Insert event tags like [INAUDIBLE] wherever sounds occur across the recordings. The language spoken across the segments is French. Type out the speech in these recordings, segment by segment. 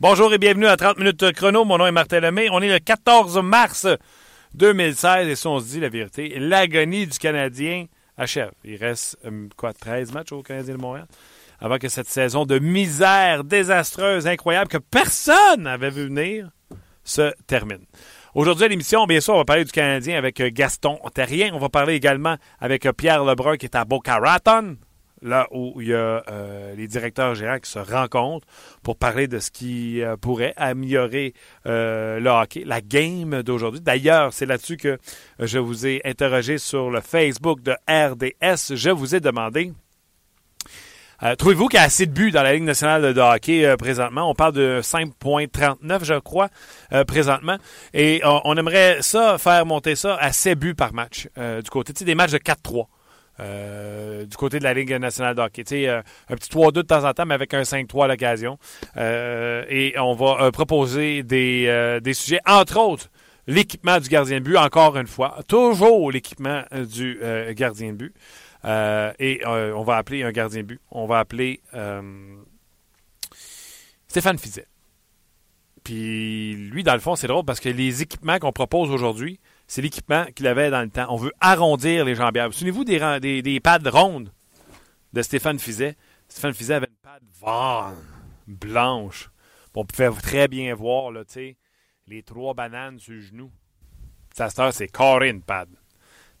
Bonjour et bienvenue à 30 minutes chrono. Mon nom est Martin Lemay. On est le 14 mars 2016 et si on se dit la vérité, l'agonie du Canadien achève. Il reste euh, quoi 13 matchs au Canadien de Montréal? Avant que cette saison de misère désastreuse, incroyable, que personne n'avait vu venir, se termine. Aujourd'hui à l'émission, bien sûr, on va parler du Canadien avec euh, Gaston Terrien. On va parler également avec euh, Pierre Lebrun qui est à Boca Raton là où il y a euh, les directeurs gérants qui se rencontrent pour parler de ce qui euh, pourrait améliorer euh, le hockey, la game d'aujourd'hui. D'ailleurs, c'est là-dessus que je vous ai interrogé sur le Facebook de RDS. Je vous ai demandé. Trouvez-vous qu'il y a assez de buts dans la Ligue nationale de hockey présentement? On parle de 5,39, je crois, présentement. Et on, aimerait ça, faire monter ça à 7 buts par match du côté des matchs de 4-3. Euh, du côté de la Ligue nationale de hockey. Euh, un petit 3-2 de temps en temps, mais avec un 5-3 à l'occasion. Euh, et on va proposer des, des, sujets, entre autres, l'équipement du gardien de but, encore une fois. Toujours l'équipement du gardien de but. et on va appeler un gardien de but. On va appeler Stéphane Fizet. Puis lui, dans le fond, c'est drôle parce que les équipements qu'on propose aujourd'hui, c'est l'équipement qu'il avait dans le temps. On veut arrondir les jambières. Vous souvenez-vous des, des, pads rondes de Stéphane Fizet? Stéphane Fizet avait une pad blanche. On pouvait très bien voir là, les trois bananes sur le genou. Sa sœur, c'est Corinne pad.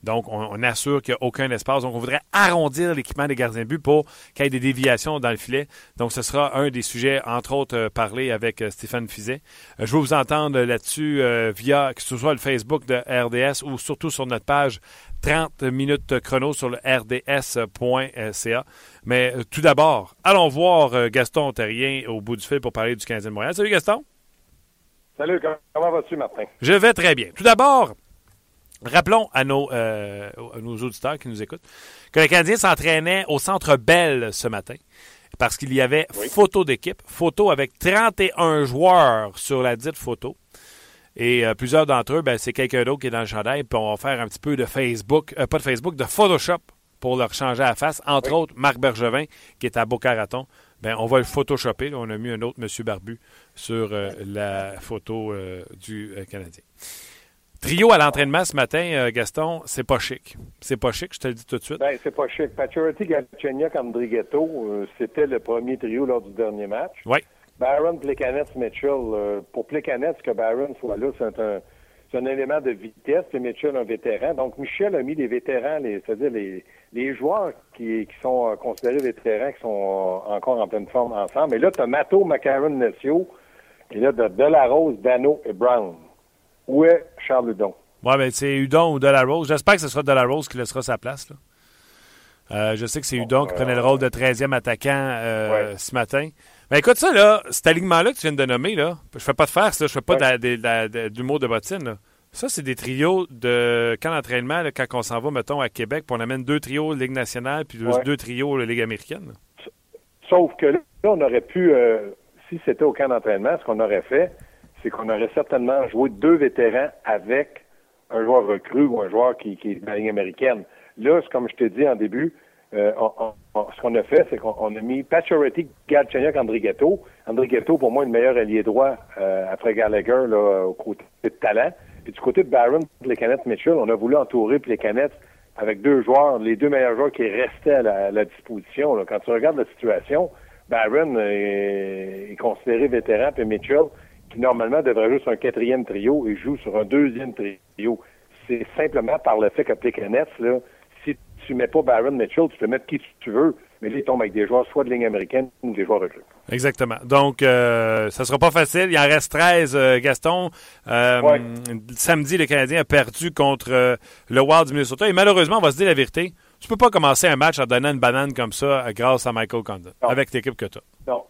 Donc, on, assure qu'il n'y a aucun espace. Donc, on voudrait arrondir l'équipement des gardiens de but pour qu'il y ait des déviations dans le filet. Donc, ce sera un des sujets, entre autres, euh, parlé avec euh, Stéphane Fizet. Euh, je veux vous entendre là-dessus via, que ce soit le Facebook de RDS ou surtout sur notre page 30 minutes chrono sur le rds.ca. Mais tout d'abord, allons voir Gaston Terrien au bout du fil pour parler du 15e Montréal. Salut Gaston. Salut, comment vas-tu, Martin? Je vais très bien. Tout d'abord, Rappelons à nos, euh, nos auditeurs qui nous écoutent que le Canadien s'entraînait au Centre Bell ce matin parce qu'il y avait photo d'équipe, photo avec 31 joueurs sur la dite photo. Et euh, plusieurs d'entre eux, ben, c'est quelqu'un d'autre qui est dans le chandail, puis on va faire un petit peu de Facebook, euh, pas de Facebook, de Photoshop pour leur changer la face. Entre autres, Marc Bergevin, qui est à Boca Raton. Ben, on va le photoshopper. on a mis un autre Monsieur Barbu sur la photo du Canadien. Trio à l'entraînement ce matin, euh, Gaston, c'est pas chic. C'est pas chic, je te le dis tout de suite. Ben, c'est pas chic. Pacioretty, Galchenyuk, Andrighetto, euh, c'était le premier trio lors du dernier match. Oui. Baron, Plekanec, Mitchell. Euh, pour Plekanec, que Baron soit là, c'est un, un élément de vitesse. Et Mitchell, un vétéran. Donc, Michel a mis les vétérans, c'est-à-dire les, les joueurs qui, qui sont considérés vétérans, qui sont encore en pleine forme ensemble. Et là, tu as Mato, McCarron, Nessio. Et là, de Delarose, Dano et Brown. Où est Charles Hudon? Oui, ben c'est Hudon ou Delarose. J'espère que ce sera Delarose qui laissera sa place. Là. Euh, je sais que c'est Hudon qui prenait le rôle de 13e attaquant euh, ce matin. Mais écoute ça, là, cet alignement-là que tu viens de nommer, là, je fais pas de faire ça, je fais pas d'humour de, bottine. Là. Ça, c'est des trios de camp d'entraînement quand on s'en va, mettons, à Québec, puis on amène deux trios Ligue nationale, puis deux, trios la Ligue américaine. Sauf que là, on aurait pu, euh, si c'était au camp d'entraînement, ce qu'on aurait fait, c'est qu'on aurait certainement joué deux vétérans avec un joueur recru ou un joueur qui, qui est de la ligne américaine. Là, comme je t'ai dit en début, euh, ce qu'on a fait, c'est qu'on a mis Pacioretty, Galchenyuk, André Ghetto. André Ghetto, pour moi, le meilleur allié droit euh, après Gallagher là, au côté de talent. Et du côté de Barron, Plekanec, Mitchell, on a voulu entourer Plekanec avec deux joueurs, les deux meilleurs joueurs qui restaient à la, disposition. Là. Quand tu regardes la situation, Barron est, est considéré vétéran, puis Mitchell qui normalement devrait jouer sur un quatrième trio et joue sur un deuxième trio. C'est simplement par le fait que Plekanec, là, si tu mets pas Baron Mitchell, tu peux mettre qui tu veux, mais là, il tombe avec des joueurs soit de ligne américaine ou des joueurs recrues. Exactement. Donc, euh, ça sera pas facile. Il en reste 13, euh, Gaston. Euh, Ouais. Samedi, le Canadien a perdu contre euh, le Wild du Minnesota. Et malheureusement, on va se dire la vérité. Tu peux pas commencer un match en donnant une banane comme ça grâce à Michael Condon, Non. avec l'équipe que tu as. Non.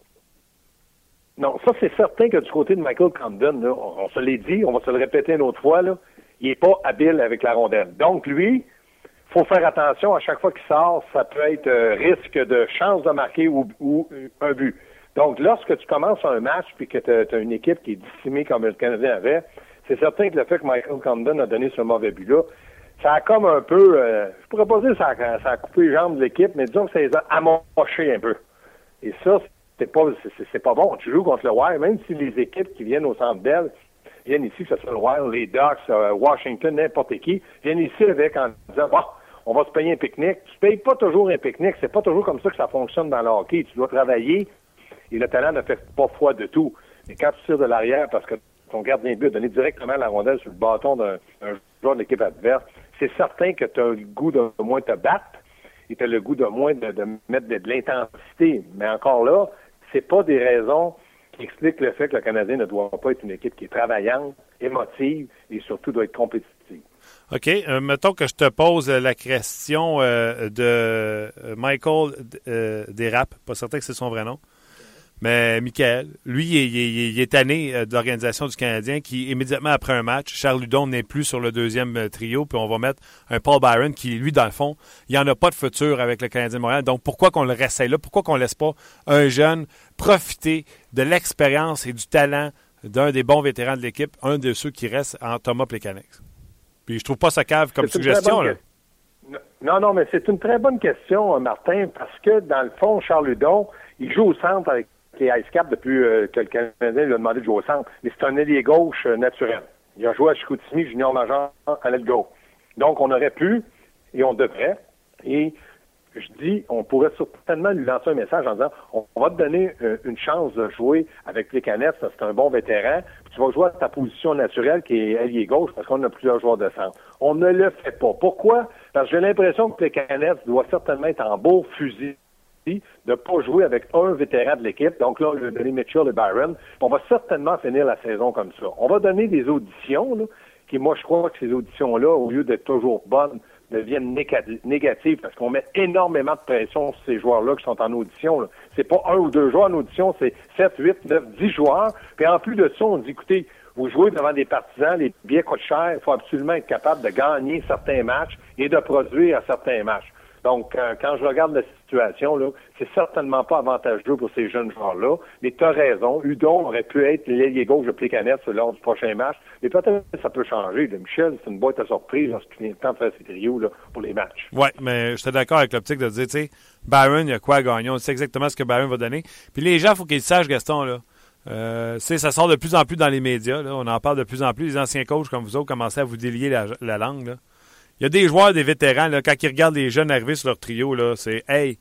Non, ça, c'est certain que du côté de Michael Condon, on, se l'est dit, on va se le répéter une autre fois, là, il n'est pas habile avec la rondelle. Donc, lui, faut faire attention à chaque fois qu'il sort, ça peut être euh, risque de chance de marquer ou, euh, un but. Donc, lorsque tu commences un match puis que tu as, une équipe qui est dissimée comme le Canadien avait, c'est certain que le fait que Michael Condon a donné ce mauvais but-là, ça a comme un peu, euh, je pourrais pas dire que ça a, ça a coupé les jambes de l'équipe, mais disons que ça les a amochés un peu. Et ça, c'est pas, c'est, pas bon. Tu joues contre le Wild, même si les équipes qui viennent au Centre Bell viennent ici, que ce soit le Wild, les Ducks, euh, Washington, n'importe qui, viennent ici avec en disant, bon, on va se payer un pique-nique. Tu payes pas toujours un pique-nique. C'est pas toujours comme ça que ça fonctionne dans le hockey. Tu dois travailler et le talent ne fait pas foi de tout. Mais quand tu tires de l'arrière parce que ton gardien de but a donné directement la rondelle sur le bâton d'un joueur de l'équipe adverse, c'est certain que tu as le goût de moins te battre et tu as le goût de moins de, mettre de l'intensité. Mais encore là, c'est pas des raisons qui expliquent le fait que le Canadien ne doit pas être une équipe qui est travaillante, émotive et surtout doit être compétitive. OK. Euh, mettons que je te pose la question euh, de Michael euh. Pas certain que c'est son vrai nom. Mais Michael, lui, il est, il est- il est tanné euh, de l'organisation du Canadien qui, immédiatement après un match, Charles Ludon n'est plus sur le deuxième euh, trio, puis on va mettre un Paul Byron qui, lui, dans le fond, il n'y en a pas de futur avec le Canadien de Montréal. Donc, pourquoi qu'on le réessaye là? Pourquoi qu'on laisse pas un jeune profiter de l'expérience et du talent d'un des bons vétérans de l'équipe, un de ceux qui restent en Thomas Plekanec? Puis je trouve pas ça cave comme suggestion. Là. Non, non, mais c'est une très bonne question, euh, Martin, parce que dans le fond, Charles Ludon, il joue au centre avec les Ice Cap depuis euh, que le Canadien lui a demandé de jouer au centre. Mais c'est un ailier gauche euh, naturel. Il a joué à Chicoutimi, junior major, à gauche. Donc, on aurait pu, et on devrait, et je dis, on pourrait certainement lui lancer un message en disant, on, va te donner euh, une chance de jouer avec les canettes, c'est un bon vétéran, puis tu vas jouer à ta position naturelle qui est ailier gauche parce qu'on a plusieurs joueurs de centre. On ne le fait pas. Pourquoi? Parce que j'ai l'impression que les canettes certainement être en beau fusil de ne pas jouer avec un vétéran de l'équipe. Donc là, on lui a donné Mitchell et Byron. On va certainement finir la saison comme ça. On va donner des auditions, là, qui, moi, je crois que ces auditions-là, au lieu d'être toujours bonnes, deviennent néga- négatives parce qu'on met énormément de pression sur ces joueurs-là qui sont en audition. C'est pas un ou deux joueurs en audition, c'est 7, 8, 9, 10 joueurs. Puis en plus de ça, on dit, écoutez, vous jouez devant des partisans, les billets coûtent cher, il faut absolument être capable de gagner certains matchs et de produire à certains matchs. Donc, euh, quand je regarde la situation, là, c'est certainement pas avantageux pour ces jeunes joueurs-là. Mais tu as raison. Udon aurait pu être l'ailier gauche de Plécanette lors du prochain match. Mais peut-être que ça peut changer. Michel, c'est une boîte à surprise lorsqu'il vient temps de faire ses trios là, pour les matchs. Oui, mais j'étais d'accord avec l'optique de dire, tu sais, Byron, il y a quoi à gagner? On sait exactement ce que Byron va donner. Puis les gens, il faut qu'ils sachent, Gaston, là. Euh, ça sort de plus en plus dans les médias. On en parle de plus en plus. Les anciens coachs comme vous autres commencent à vous délier la, la langue. Là. Il y a des joueurs, des vétérans, là, quand ils regardent les jeunes arriver sur leur trio, c'est Hey,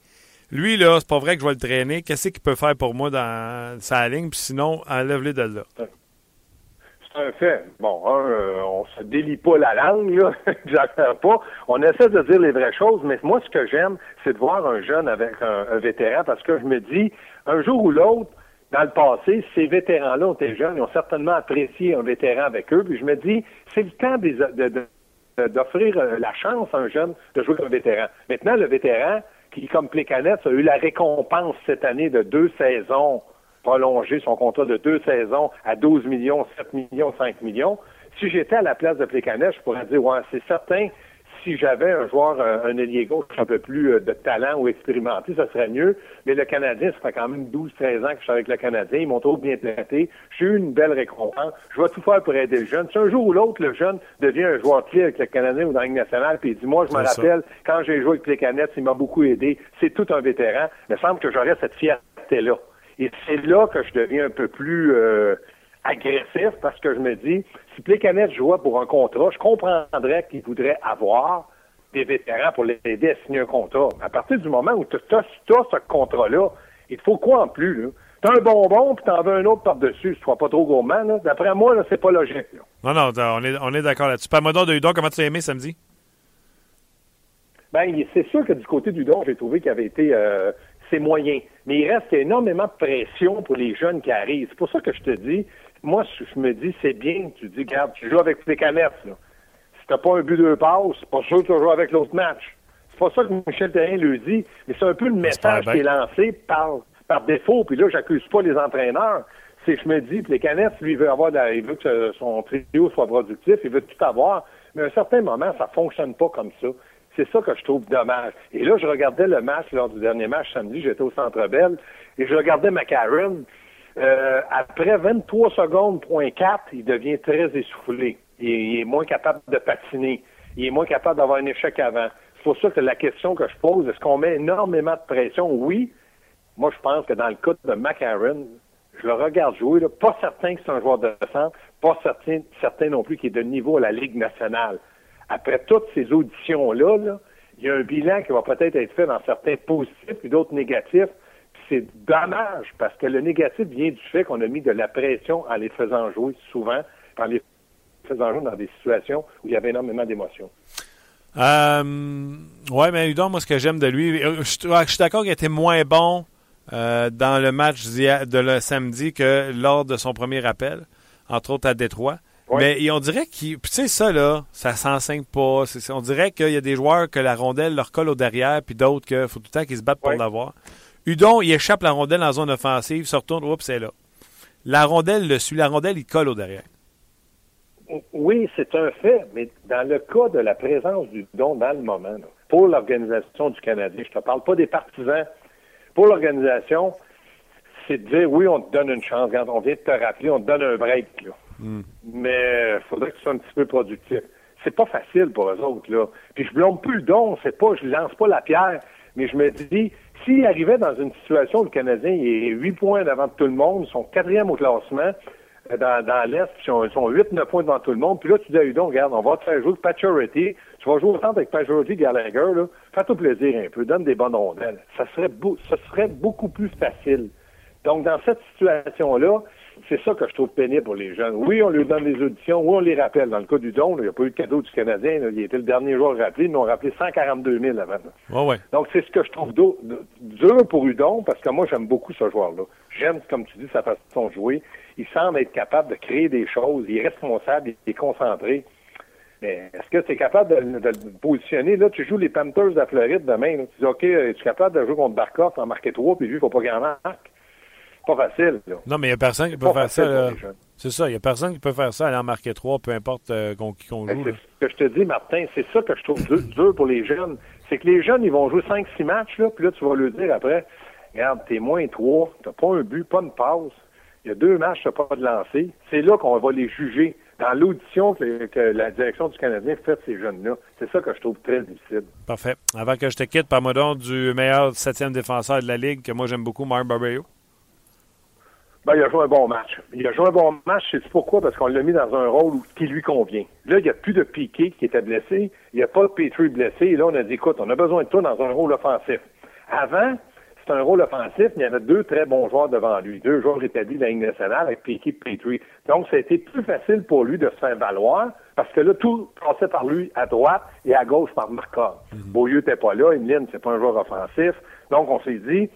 lui, là, c'est pas vrai que je vais le traîner. Qu'est-ce qu'il peut faire pour moi dans sa ligne? Puis sinon, enlève-les de là. C'est un fait. Bon, un, euh, on se délie pas la langue, là. [LAUGHS] Pas. On essaie de dire les vraies choses, mais moi, ce que j'aime, c'est de voir un jeune avec un, vétéran parce que je me dis, un jour ou l'autre, dans le passé, ces vétérans-là ont été jeunes, ils ont certainement apprécié un vétéran avec eux, puis je me dis, c'est le temps des- de- de- d'offrir euh, la chance à un jeune de jouer comme vétéran. Maintenant, le vétéran, qui, comme Plécanette, a eu la récompense cette année de deux saisons prolonger son contrat de deux saisons à 12 millions, 7 millions, 5 millions. Si j'étais à la place de Plécanet, je pourrais dire, ouais, c'est certain, si j'avais un joueur, un, un ailier gauche un peu plus euh, de talent ou expérimenté, ça serait mieux. Mais le Canadien, ça fait quand même 12-13 ans que je suis avec le Canadien. Ils m'ont trop bien traité. J'ai eu une belle récompense. Je vais tout faire pour aider le jeune. Si un jour ou l'autre, le jeune devient un joueur clé avec le Canadien ou dans la Ligue nationale, puis il dit, moi, je me ça. rappelle, quand j'ai joué avec Plécanet, il m'a beaucoup aidé. C'est tout un vétéran. Il me semble que j'aurais cette fierté-là. Et c'est là que je deviens un peu plus euh, agressif parce que je me dis, si Plécanet jouait pour un contrat, je comprendrais qu'il voudrait avoir des vétérans pour l'aider à signer un contrat. À partir du moment où tu as, ce contrat-là, il te faut quoi en plus? Là? T'as un bonbon puis t'en veux un autre par-dessus, sois pas trop gourmand. D'après moi, là, c'est pas logique. Là. Non, non, on est, on est d'accord là-dessus. Parle-moi donc de Hudon, comment tu as aimé samedi? Ben, c'est sûr que du côté du don, j'ai trouvé qu'il avait été euh, c'est moyen. Mais il reste énormément de pression pour les jeunes qui arrivent. C'est pour ça que je te dis, moi, je me dis, c'est bien, tu dis, regarde, tu joues avec les canettes, là. Si t'as pas un but de passe, c'est pas sûr que tu vas jouer avec l'autre match. C'est pas ça que Michel Terrien lui dit, mais c'est un peu le message qui est lancé par, par défaut. Puis là, j'accuse pas les entraîneurs. C'est je me dis, les canettes, lui, il veut avoir, il veut que son trio soit productif, il veut tout avoir. Mais à un certain moment, ça fonctionne pas comme ça. C'est ça que je trouve dommage. Et là, je regardais le match lors du dernier match samedi, j'étais au Centre Bell, et je regardais McCarron. Euh, après 23 secondes, point 4, il devient très essoufflé. Il, est moins capable de patiner. Il est moins capable d'avoir un échec avant. C'est pour ça que la question que je pose, est-ce qu'on met énormément de pression? Oui. Moi, je pense que dans le cas de McCarron, je le regarde jouer, là, pas certain que c'est un joueur de centre, pas certain, certain non plus qu'il est de niveau à la Ligue nationale après toutes ces auditions-là, il y a un bilan qui va peut-être être fait dans certains positifs et d'autres négatifs. C'est dommage parce que le négatif vient du fait qu'on a mis de la pression en les faisant jouer souvent, en les faisant jouer dans des situations où il y avait énormément d'émotions. Euh, oui, mais Udon, moi, ce que j'aime de lui, euh, je, suis d'accord qu'il était moins bon euh, dans le match de le samedi que lors de son premier appel, entre autres à Détroit. Mais on dirait qu'il. Tu sais, ça, là, ça s'enseigne pas. on dirait qu'il y a des joueurs que la rondelle leur colle au derrière, puis d'autres qu'il faut tout le temps qu'ils se battent pour l'avoir. Udon, il échappe la rondelle en zone offensive, se retourne, oups, c'est là. La rondelle le suit. La rondelle, il colle au derrière. Oui, c'est un fait, mais dans le cas de la présence du don dans le moment, pour l'organisation du Canadien, je te parle pas des partisans, pour l'organisation, c'est de dire oui, on te donne une chance. Quand on vient de te rappeler, on te donne un break. Là. Mais il faudrait que tu sois un petit peu productif. C'est pas facile pour eux autres, là. Puis je blâme plus le don, c'est pas, je lance pas la pierre, mais je me dis, s'il arrivait dans une situation où le Canadien est huit points devant tout le monde, sont quatrième au classement, euh, dans, dans l'Est, ils sont 8-9 points devant tout le monde. Puis là, tu dis à regarde, on va te faire jouer avec Paturity. Tu vas jouer au centre avec Paturity Gallagher, là. Fais-toi plaisir un peu, donne des bonnes rondelles. Ça serait, ça serait beaucoup plus facile. Donc, dans cette situation-là, c'est ça que je trouve pénible pour les jeunes. Oui, on lui donne des auditions, oui, on les rappelle. Dans le cas du don, il n'y a pas eu de cadeau du Canadien. il était le dernier jour rappelé, ils m'ont rappelé 142 000 avant. Donc, c'est ce que je trouve dur pour Udon, parce que moi, j'aime beaucoup ce joueur-là. J'aime, comme tu dis, sa façon de jouer. Il semble être capable de créer des choses. Il est responsable, il est concentré. Mais est-ce que tu es capable de, le positionner? Là, tu joues les Panthers de la Floride demain. Tu dis, OK, es-tu capable de jouer contre Barkov, en marquer trois, puis lui, il ne faut pas qu'il en marque? Pas facile. Non, mais il n'y a personne qui peut faire ça. C'est ça, il n'y a personne qui peut faire ça, aller en marquer trois, peu importe euh, qui qu'on joue. C'est ce que je te dis, Martin, c'est ça que je trouve [CLEARS THROAT] dur, pour les jeunes. C'est que les jeunes, ils vont jouer 5-6 matchs, là, puis là, tu vas leur dire après, regarde, t'es moins 3, t'as pas un but, pas une passe, il y a deux matchs, t'as pas de lancer. C'est là qu'on va les juger dans l'audition que, la direction du Canadien fait de ces jeunes-là. C'est ça que je trouve très difficile. Parfait. Avant que je te quitte, par donc du meilleur septième défenseur de la Ligue, que moi j'aime beaucoup, Mark Barberio. Ben, il a joué un bon match. Il a joué un bon match, c'est pourquoi? Parce qu'on l'a mis dans un rôle qui lui convient. Là, il n'y a plus de Piqué qui était blessé. Il n'y a pas de Petrie blessé. Et là, on a dit, écoute, on a besoin de toi dans un rôle offensif. Avant, c'était un rôle offensif, mais il y avait deux très bons joueurs devant lui. Deux joueurs établis de la Ligue nationale avec Piqué et Petrie. Donc, ça a été plus facile pour lui de se faire valoir parce que là, tout passait par lui à droite et à gauche par Markov. Mm Beaulieu n'était pas là. Emeline, c'est pas un joueur offensif. Donc, on s'est dit,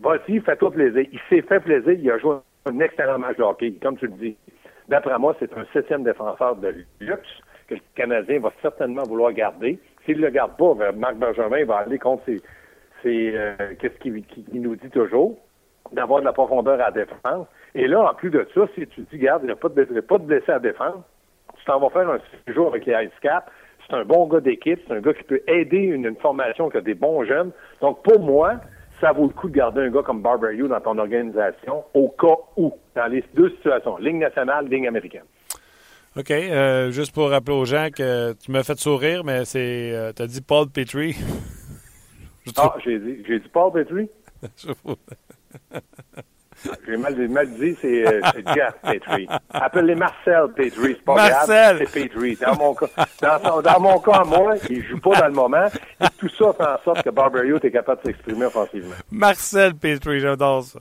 Vas-y, fais-toi plaisir. Il s'est fait plaisir. Il a joué un excellent match de hockey, comme tu le dis. D'après moi, c'est un septième défenseur de luxe que le Canadien va certainement vouloir garder. S'il ne le garde pas, ben, Marc Benjamin va aller contre ses, euh, qu'est-ce qu'il nous dit toujours, d'avoir de la profondeur à défendre. Et là, en plus de ça, si tu dis, garde, il n'y a pas de, blessé à défendre, tu t'en vas faire un séjour avec les Ice. C'est un bon gars d'équipe, c'est un gars qui peut aider une formation qui a des bons jeunes. Donc, pour moi, ça vaut le coup de garder un gars comme Barber dans ton organisation au cas où, dans les deux situations, ligne nationale, ligne américaine. OK. Euh, juste pour rappeler aux gens que tu m'as fait sourire, mais c'est. Euh, tu as dit Paul Petrie. [LAUGHS] ah, j'ai dit, j'ai dit Paul Petrie? [LAUGHS] J'ai mal, mal dit, c'est euh, Jeff Petrie. Appelle-les Marcel Petrie, c'est pas Marcel. grave, c'est Petrie. Dans mon cas, dans, mon cas, moi, il joue pas dans le moment. Et tout ça fait en sorte que Barberio est capable de s'exprimer offensivement. Marcel Petrie, j'adore ça.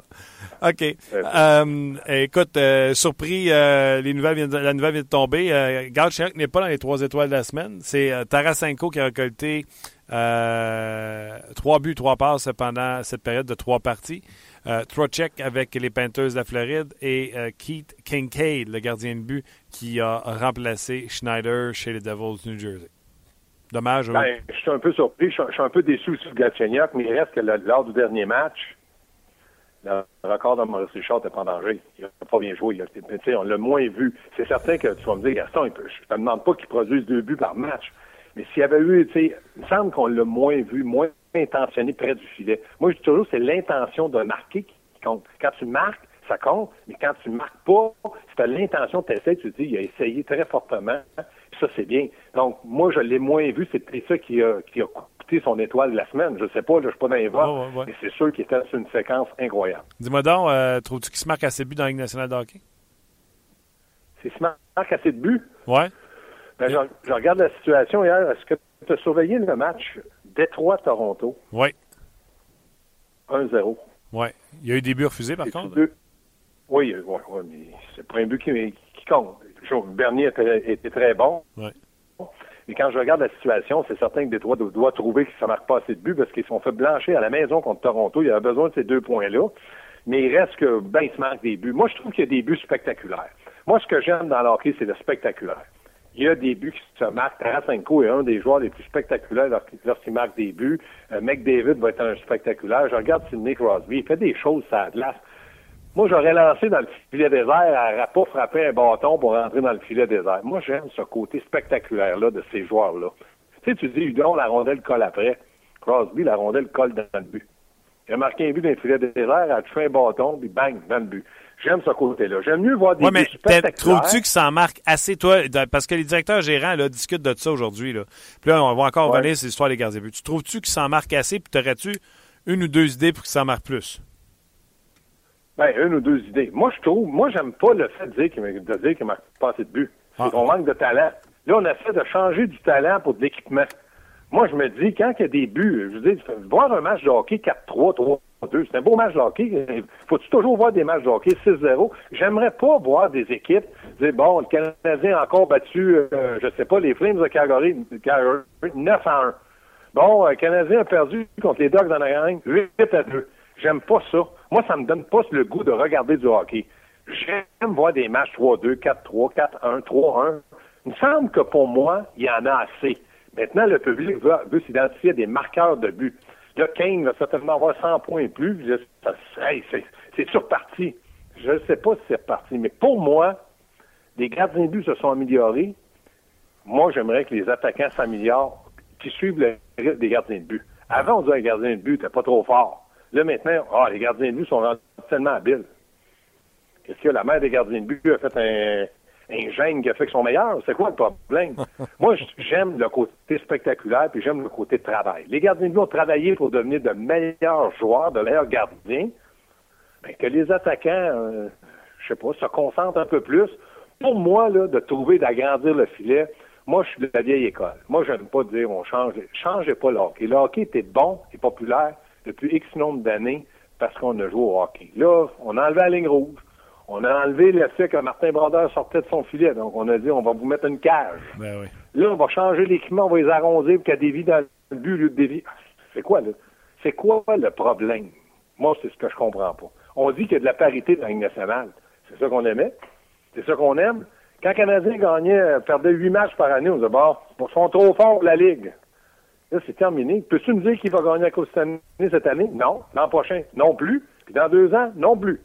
OK. Euh, écoute, euh, surpris, euh, les nouvelles viennent la nouvelle vient de tomber. Euh, Galchenyuk n'est pas dans les trois étoiles de la semaine. C'est Tarasenko qui a récolté trois buts, trois passes pendant cette période de trois parties. Euh, Trocheck avec les Panthers de la Floride et euh, Keith Kincaid, le gardien de but, qui a remplacé Schneider chez les Devils du New Jersey. Dommage. hein? Ben, je suis un peu surpris, je suis, un peu déçu de Galchenyuk, mais il reste que lors du dernier match, le record de Maurice Richard n'était pas en danger. Il n'a pas bien joué. On l'a moins vu. C'est certain que tu vas me dire, Gaston, peut- je te demande pas qu'il produise deux buts par match. Mais s'il y avait eu, il me semble qu'on l'a moins vu, moins intentionné près du filet. Moi, je dis toujours, c'est l'intention de marquer qui compte. Quand tu marques, ça compte, mais quand tu marques pas, si tu as l'intention de t'essayer, tu te dis, il a essayé très fortement, puis ça, c'est bien. Donc, moi, je l'ai moins vu, c'est ça qui a, qui a coûté son étoile de la semaine. Je sais pas, là, je suis pas dans les votes, Ouais, ouais, ouais. mais c'est sûr qu'il était sur une séquence incroyable. Dis-moi donc, euh, trouves-tu qu'il se marque assez de buts dans la Ligue nationale de hockey? C'est ce marque assez de buts? Ouais. Ben, je, je regarde la situation hier. Est-ce que tu as surveillé le match? Détroit-Toronto? Oui. 1-0. Ouais. Il y a eu des buts refusés, par contre? deux? Oui, euh, ouais, ouais, mais c'est pas un but qui, qui compte. Bernier était, était très bon. Ouais. Mais quand je regarde la situation, c'est certain que Détroit doit, trouver que ça ne marque pas assez de buts parce qu'ils se sont fait blanchir à la maison contre Toronto. Il y avait besoin de ces deux points-là. Mais il reste que, ben, il se marque des buts. Moi, je trouve qu'il y a des buts spectaculaires. Moi, ce que j'aime dans le hockey, c'est le spectaculaire. Il y a des buts qui se marquent. Tarasenko est un des joueurs les plus spectaculaires lorsqu'il marque des buts. Euh, McDavid va être un spectaculaire. Je regarde Sidney Crosby. Il fait des choses la glace. Moi, j'aurais lancé dans le filet désert à pas frapper un bâton pour rentrer dans le filet désert. Moi, j'aime ce côté spectaculaire-là de ces joueurs-là. Tu sais, tu dis, Udon, la rondelle colle après. Crosby, la rondelle colle dans le but. Il a marqué un but dans le filet désert, a touché un bâton, puis bang, dans le but. J'aime ce côté-là. J'aime mieux voir des Oui, mais trouves-tu que ça en marque assez, toi, parce que les directeurs gérants là, discutent de ça aujourd'hui. Là. Puis là, on va encore Ouais. revenir sur l'histoire des gardiens. Tu trouves-tu que ça en marque assez, puis t'aurais-tu une ou deux idées pour que ça en marque plus? Ben, une ou deux idées. Moi, je trouve, moi, j'aime pas le fait de dire qu'il qu'il marque pas assez de buts. C'est Ah. qu'on manque de talent. Là, on essaie de changer du talent pour de l'équipement. Moi, je me dis, quand il y a des buts, je veux dire, voir un match de hockey 4-3, 3-2, c'est un beau match de hockey. Faut-tu toujours voir des matchs de hockey 6-0? J'aimerais pas voir des équipes dire, bon, le Canadien a encore battu, euh, je sais pas, les Flames de Calgary, Calgary 9 à 1. Bon, euh, le Canadien a perdu contre les Dogs dans la gang 8 à 2. J'aime pas ça. Moi, ça me donne pas le goût de regarder du hockey. J'aime voir des matchs 3-2, 4-3, 4-1, 3-1. Il me semble que pour moi, il y en a assez. Maintenant, le public veut, veut s'identifier à des marqueurs de but. Là, Kane va certainement avoir 100 points et plus. Hey, c'est surparti. Je ne sais pas si c'est reparti, mais pour moi, les gardiens de but se sont améliorés. Moi, j'aimerais que les attaquants s'améliorent qui suivent le rythme des gardiens de but. Avant, on disait un gardien de but n'était pas trop fort. Là, maintenant, ah, les gardiens de but sont tellement habiles. Qu'est-ce que la mère des gardiens de but a fait un, un gène qui a fait qu'ils sont meilleurs? C'est quoi le problème? [LAUGHS] Moi, j'aime le côté spectaculaire, puis j'aime le côté travail. Les gardiens de but ont travaillé pour devenir de meilleurs joueurs, de meilleurs gardiens. Ben, que les attaquants, euh, je sais pas, se concentrent un peu plus. Pour moi, là, de trouver d'agrandir le filet, moi, je suis de la vieille école. Moi, j'aime pas dire on change. Changez pas le hockey. Le hockey était bon et populaire depuis X nombre d'années parce qu'on a joué au hockey. Là, on a enlevé la ligne rouge. On a enlevé le fait que Martin Brodeur sortait de son filet. Donc, on a dit, on va vous mettre une cage. Ben oui. Là, on va changer l'équipement, on va les arrondir pour qu'il y ait des vies dans le but au lieu de des vies. C'est quoi, là? C'est quoi le problème? Moi, c'est ce que je comprends pas. On dit qu'il y a de la parité dans la Ligue nationale. C'est ça qu'on aimait. C'est ça qu'on aime. Quand le Canadien gagnait, euh, perdait huit matchs par année, on disait, bon, ils sont trop forts la Ligue. Là, c'est terminé. Peux-tu me dire qu'il va gagner la Coupe Stanley cette année? Non. L'an prochain? Non plus. Puis dans deux ans? Non plus.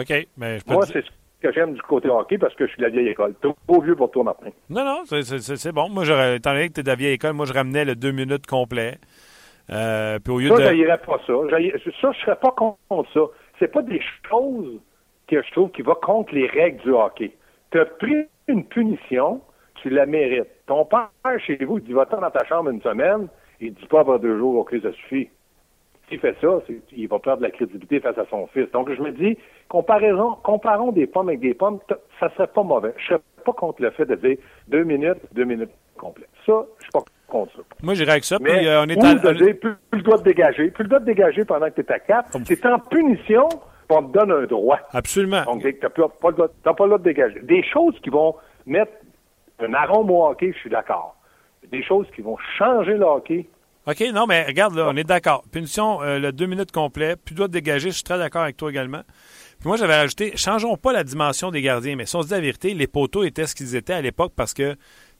OK. Mais je peux Moi, c'est ce que j'aime du côté hockey parce que je suis de la vieille école. Trop vieux pour toi, Martin. Non, non, c'est- bon. Moi, étant donné que tu es de la vieille école, moi, je ramenais le deux minutes complet. Euh, puis au lieu Ça, de. j'haïrais pas ça. Ça, je serais pas contre ça. C'est pas des choses que je trouve qui vont contre les règles du hockey. Tu as pris une punition, tu la mérites. Ton père, chez vous, il dit va-t'en dans ta chambre une semaine, il dit pas après deux jours, OK, ça suffit. S'il fait ça, il va perdre de la crédibilité face à son fils. Donc, je me dis, comparaison, comparons des pommes avec des pommes, ça serait pas mauvais. Je serais pas contre le fait de dire deux minutes, deux minutes complètes. Ça, je suis pas contre ça. Moi, j'irais avec ça. Mais, Puis, euh, on est ou à- de dire, plus, plus le doigt de dégager, plus le doigt de dégager pendant que tu es à cap, c'est en punition, puis on te donne un droit. Absolument. Donc, tu n'as pas, droit- t'as pas le droit de dégager. Des choses qui vont mettre un arôme au hockey, je suis d'accord. Des choses qui vont changer le hockey, OK, non, mais regarde, là, on est d'accord. Punition, euh, le deux minutes complet, plus doit dégager, je suis très d'accord avec toi également. Puis moi, j'avais rajouté, changeons pas la dimension des gardiens, mais si on se dit la vérité, les poteaux étaient ce qu'ils étaient à l'époque parce que,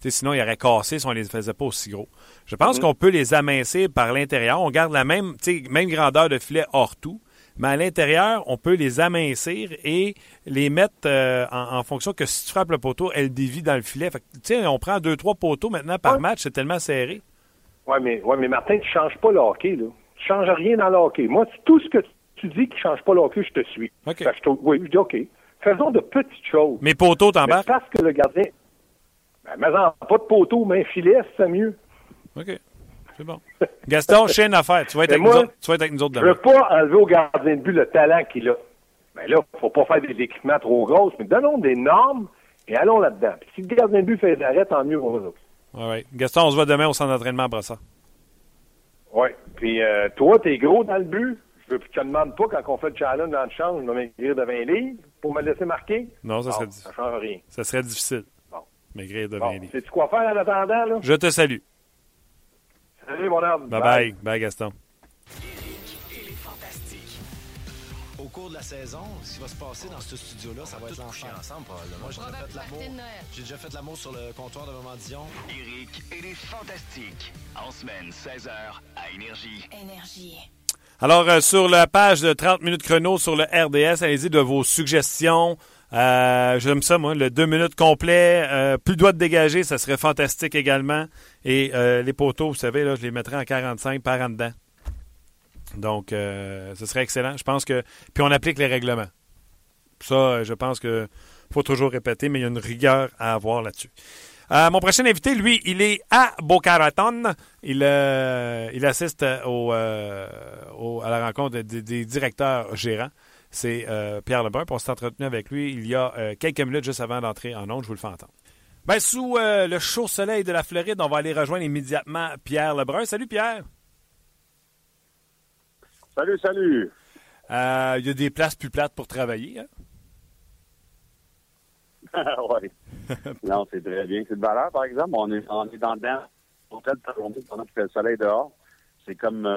sinon, ils auraient cassé si on les faisait pas aussi gros. Je pense qu'on peut les amincir par l'intérieur. On garde la même, même grandeur de filet hors tout, mais à l'intérieur, on peut les amincir et les mettre euh, en, en fonction que si tu frappes le poteau, elle dévie dans le filet. Fait que, tu sais, on prend deux, trois poteaux maintenant par Ouais. match, c'est tellement serré. Oui, mais, ouais, mais Martin, tu ne changes pas le hockey, là. Tu ne changes rien dans le hockey. Moi, tout ce que tu dis qui ne change pas le hockey, je te suis. OK. Fait que je te- oui, je dis OK. Faisons de petites choses. Mes poteaux Mais t'embarquent. parce que le gardien. Ben, mais en, pas de poteau, mais un filet, c'est mieux. OK. C'est bon. Gaston, chaîne à faire. Tu vas être, Mais avec, moi, nous autres, tu vas être avec nous autres Je demain. veux pas enlever au gardien de but le talent qu'il a. Mais là, faut pas faire des équipements trop grosses, mais donnons des normes et allons là-dedans. Puis si le gardien de but fait des arrêts, tant mieux pour nous autres. All right. Gaston, on se voit demain au centre d'entraînement après ça. Oui. Puis euh, toi, t'es gros dans le but. Je ne te demande pas quand on fait le challenge dans le champ, je vais m'écrire de 20 livres pour me laisser marquer. Non, ça serait, ça change rien. ça serait difficile. Bon. Maigrir de Bon, 20 livres. sais-tu quoi faire en attendant, là? Je te salue. Salut, mon homme. Bye bye. Bye, Gaston. De la saison, ce qui va se passer dans ce studio-là, ça va être l'enfer ensemble probablement. Moi, j'ai déjà fait l'amour. J'ai déjà fait l'amour sur le comptoir de Maman Dion. Eric et les Fantastiques. En semaine, 16h, à Énergie. Énergie. Alors, euh, sur la page de 30 minutes chrono sur le RDS, allez-y de vos suggestions. Euh, J'aime ça, moi. Le 2 minutes complet, euh, plus de doigts de dégager, ça serait fantastique également. Et euh, les poteaux, vous savez, là, je les mettrais en 45 par en dedans. Donc, euh, ce serait excellent. Je pense que. Puis on applique les règlements. Ça, je pense que faut toujours répéter, mais il y a une rigueur à avoir là-dessus. Euh, mon prochain invité, lui, il est à Boca Raton. Il, euh, assiste à la rencontre des, directeurs gérants. C'est Pierre Lebrun. On s'est entretenu avec lui il y a quelques minutes juste avant d'entrer en onde. Je vous le fais entendre. Ben, sous le chaud soleil de la Floride, on va aller rejoindre immédiatement Pierre Lebrun. Salut Pierre. Salut, salut. Euh, il y a des places plus plates pour travailler. hein? [LAUGHS] oui. [LAUGHS] non, c'est très bien. C'est de valeur, par exemple. On est, on est dans le journée pendant que le soleil dehors. C'est comme euh,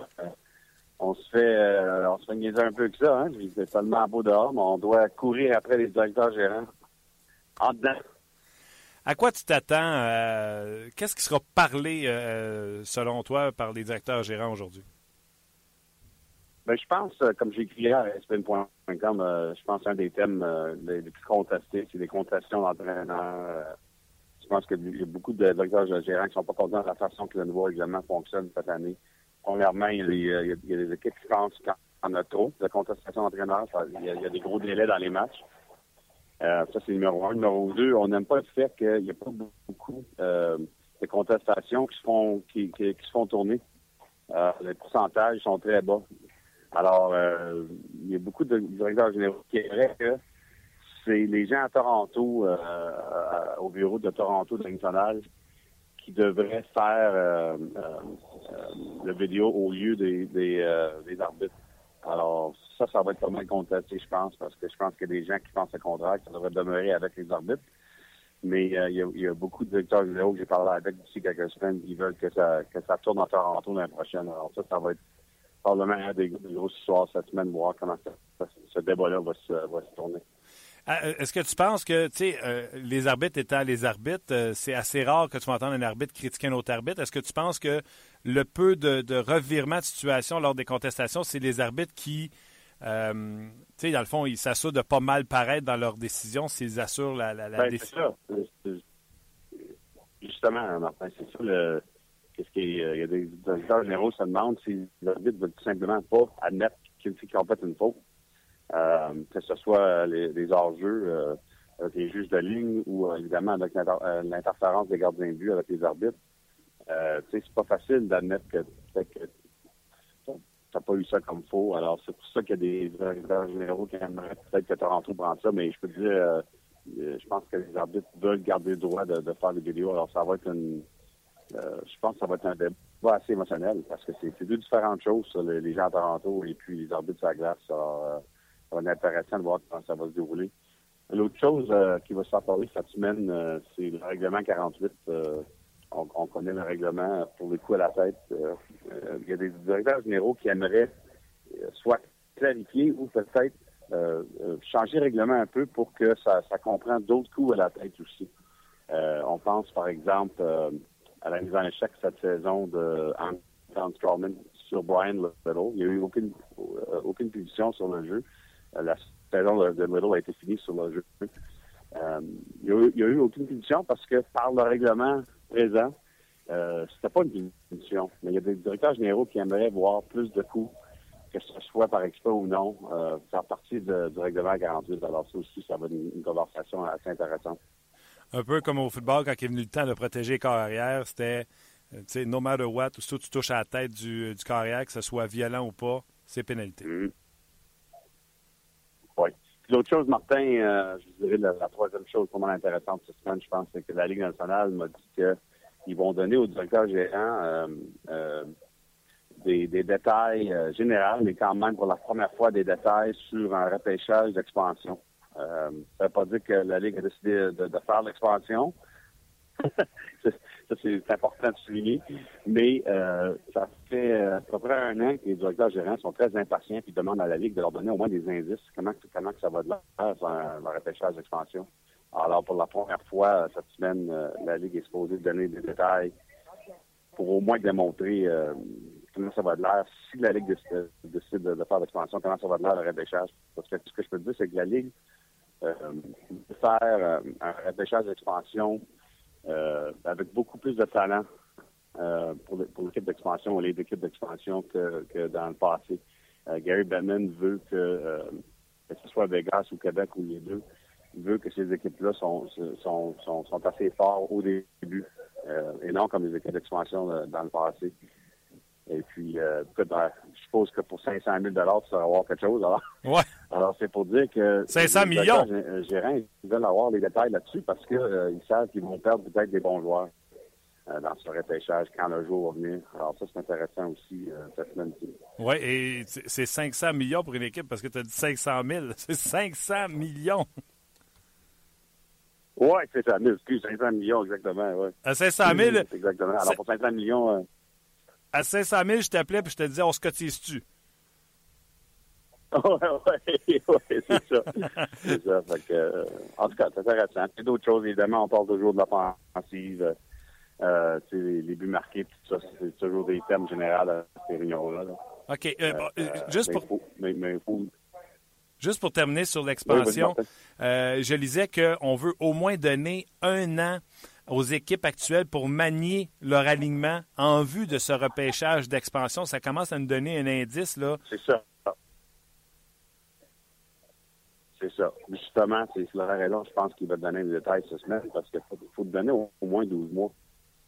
on se fait euh, on se fait niaiser un peu que ça, hein. C'est tellement beau dehors, mais on doit courir après les directeurs gérants. En dedans. À quoi tu t'attends? euh, Qu'est-ce qui sera parlé, euh, selon toi, par les directeurs gérants aujourd'hui? Ben, je pense, euh, comme j'ai écrit à spin.com, euh, je pense qu'un des thèmes euh, les, plus contestés, c'est les contestations d'entraîneurs. Euh, je pense qu'il y a beaucoup de directeurs gérants qui sont pas contents de la façon que le nouveau règlement fonctionne cette année. Premièrement, il y a des, euh, il y a- des équipes qui pensent qu'on a trop de contestations d'entraîneurs. Il il y a des gros délais dans les matchs. Ça, c'est numéro un. Numéro deux, on n'aime pas le fait qu'il n'y a pas beaucoup de contestations qui se font qui, qui- qui se font tourner. Euh, les pourcentages sont très bas. Alors, euh, il y a beaucoup de directeurs généraux qui aimeraient que c'est les gens à Toronto, euh, euh, au bureau de Toronto de nationale, qui devraient faire euh, euh, le vidéo au lieu des, des, euh, des arbitres. Alors, ça, ça va être pas mal contesté, je pense, parce que je pense qu'il y a des gens qui pensent le contraire, ça devrait demeurer avec les arbitres. Mais il, y y a beaucoup de directeurs généraux que j'ai parlé avec d'ici quelques semaines qui veulent que ça, que ça tourne à Toronto l'année prochaine. Alors, ça, ça va être probablement un des, des grosses histoires cette semaine, voir comment ça- ça- ce débat-là va se, va se tourner. Ah, euh, Est-ce que tu penses que, tu sais, euh, les arbitres étant les arbitres, euh, c'est assez rare que tu vas entendre un arbitre critiquer un autre arbitre. Est-ce que tu penses que le peu de, de revirement de situation lors des contestations, c'est les arbitres qui, euh, tu sais, dans le fond, ils s'assurent de pas mal paraître dans leurs décisions s'ils assurent la, la, la Ben, décision? ça. C'est- c'est- Justement, Martin, c'est ça le. Qu'est-ce qu'il y a, des directeurs généraux se demandent si l'arbitre veut tout simplement pas admettre qu'il qu'il en fait une faute. Euh, que ce soit les, les hors-jeux euh, les juges de ligne ou euh, évidemment avec euh, l'interférence des gardiens de but avec les arbitres. Euh, c'est pas facile d'admettre que que t'as- pas eu ça comme faux. Alors, c'est pour ça qu'il y a des directeurs généraux qui aimeraient peut-être que Toronto prenne ça, mais je peux dire, euh, je pense que les arbitres veulent garder le droit de, faire des vidéos. Alors, ça va être une... je pense que ça va être un débat assez émotionnel parce que c'est deux différentes choses, les, gens à Toronto et puis les arbitres sur la glace. Ça, va être intéressant de voir comment ça va se dérouler. L'autre chose qui va se parler cette semaine, c'est le règlement 48 on, connaît le règlement pour les coups à la tête. Euh, euh, il y a des directeurs généraux qui aimeraient euh, soit clarifier ou peut-être changer le règlement un peu pour que ça, ça comprenne d'autres coups à la tête aussi. on pense par exemple à la mise en échec cette saison de Anton Strawman sur Brian Little. Il n'y a eu aucune, aucune punition sur le jeu. la saison de, Little a été finie sur le jeu. il n'y a, eu aucune punition parce que par le règlement présent, euh, c'était pas une punition. Mais il y a des directeurs généraux qui aimeraient voir plus de coups, que ce soit par exprès ou non, euh, faire partie du règlement 48. Alors ça aussi, ça va être une, conversation assez intéressante. Un peu comme au football, quand il est venu le temps de protéger le corps arrière, c'était, euh, tu sais, no matter what, tout tu touches à la tête du, du corps arrière, que ce soit violent ou pas, c'est pénalité. Mm-hmm. Oui. L'autre chose, Martin, euh, je dirais la, troisième chose vraiment intéressante cette semaine, je pense, c'est que la Ligue nationale m'a dit qu'ils vont donner au directeur gérant euh, euh, des, détails généraux, mais quand même pour la première fois des détails sur un repêchage d'expansion. Ça ne veut pas dire que la Ligue a décidé de, faire l'expansion. [LAUGHS] ça, c'est important de souligner. Mais euh, ça fait euh, à peu près un an que les directeurs gérants sont très impatients et demandent à la Ligue de leur donner au moins des indices. Comment, comment ça va de l'air, le repêchage d'expansion? Alors, pour la première fois cette semaine, euh, la Ligue est supposée donner des détails pour au moins démontrer comment ça va de l'air. Si la Ligue décide, de, faire l'expansion, comment ça va de l'air le repêchage? Parce que ce que je peux dire, c'est que la Ligue euh, faire un repêchage d'expansion euh, avec beaucoup plus de talent euh, pour l'équipe d'expansion et les équipes d'expansion que, que, dans le passé. Euh, Gary Bettman veut que, que ce soit Vegas ou Québec ou les deux, veut que ces équipes-là sont, sont, sont, assez forts au début et non comme les équipes d'expansion dans le passé. Et puis, euh, ben, je suppose que pour 500 000 tu vas avoir quelque chose. Alors. Alors c'est pour dire que 500 millions. Les gérants ils veulent avoir les détails là-dessus parce qu'ils euh, savent qu'ils vont perdre peut-être des bons joueurs euh, dans ce repêchage quand le jour va venir. Alors ça, c'est intéressant aussi cette semaine-ci. Oui, et c'est 500 millions pour une équipe parce que tu as dit 500 000. [LAUGHS] C'est 500 millions. Oui, c'est ça. Excuse, 500 millions, exactement. Ouais. À 500 000. Exactement. Alors pour 500 millions à 500 000, je t'appelais et je te disais, on se cotise-tu? [LAUGHS] Oui, oui, ouais, c'est ça. c'est ça. Fait que, euh, en tout cas, c'est intéressant. Il y a d'autres choses, évidemment, on parle toujours de l'offensive, euh, les, les buts marqués, tout ça, c'est toujours des termes généraux à ces réunions-là. OK. Euh, euh, juste pour... mais, mais faut... Juste pour terminer sur l'expansion, je lisais qu'on veut au moins donner un an aux équipes actuelles pour manier leur alignement en vue de ce repêchage d'expansion. Ça commence à nous donner un indice. là. C'est ça. C'est ça. Justement, c'est la raison, je pense qu'il va donner des détails cette semaine parce qu'il faut, donner au, moins 12 mois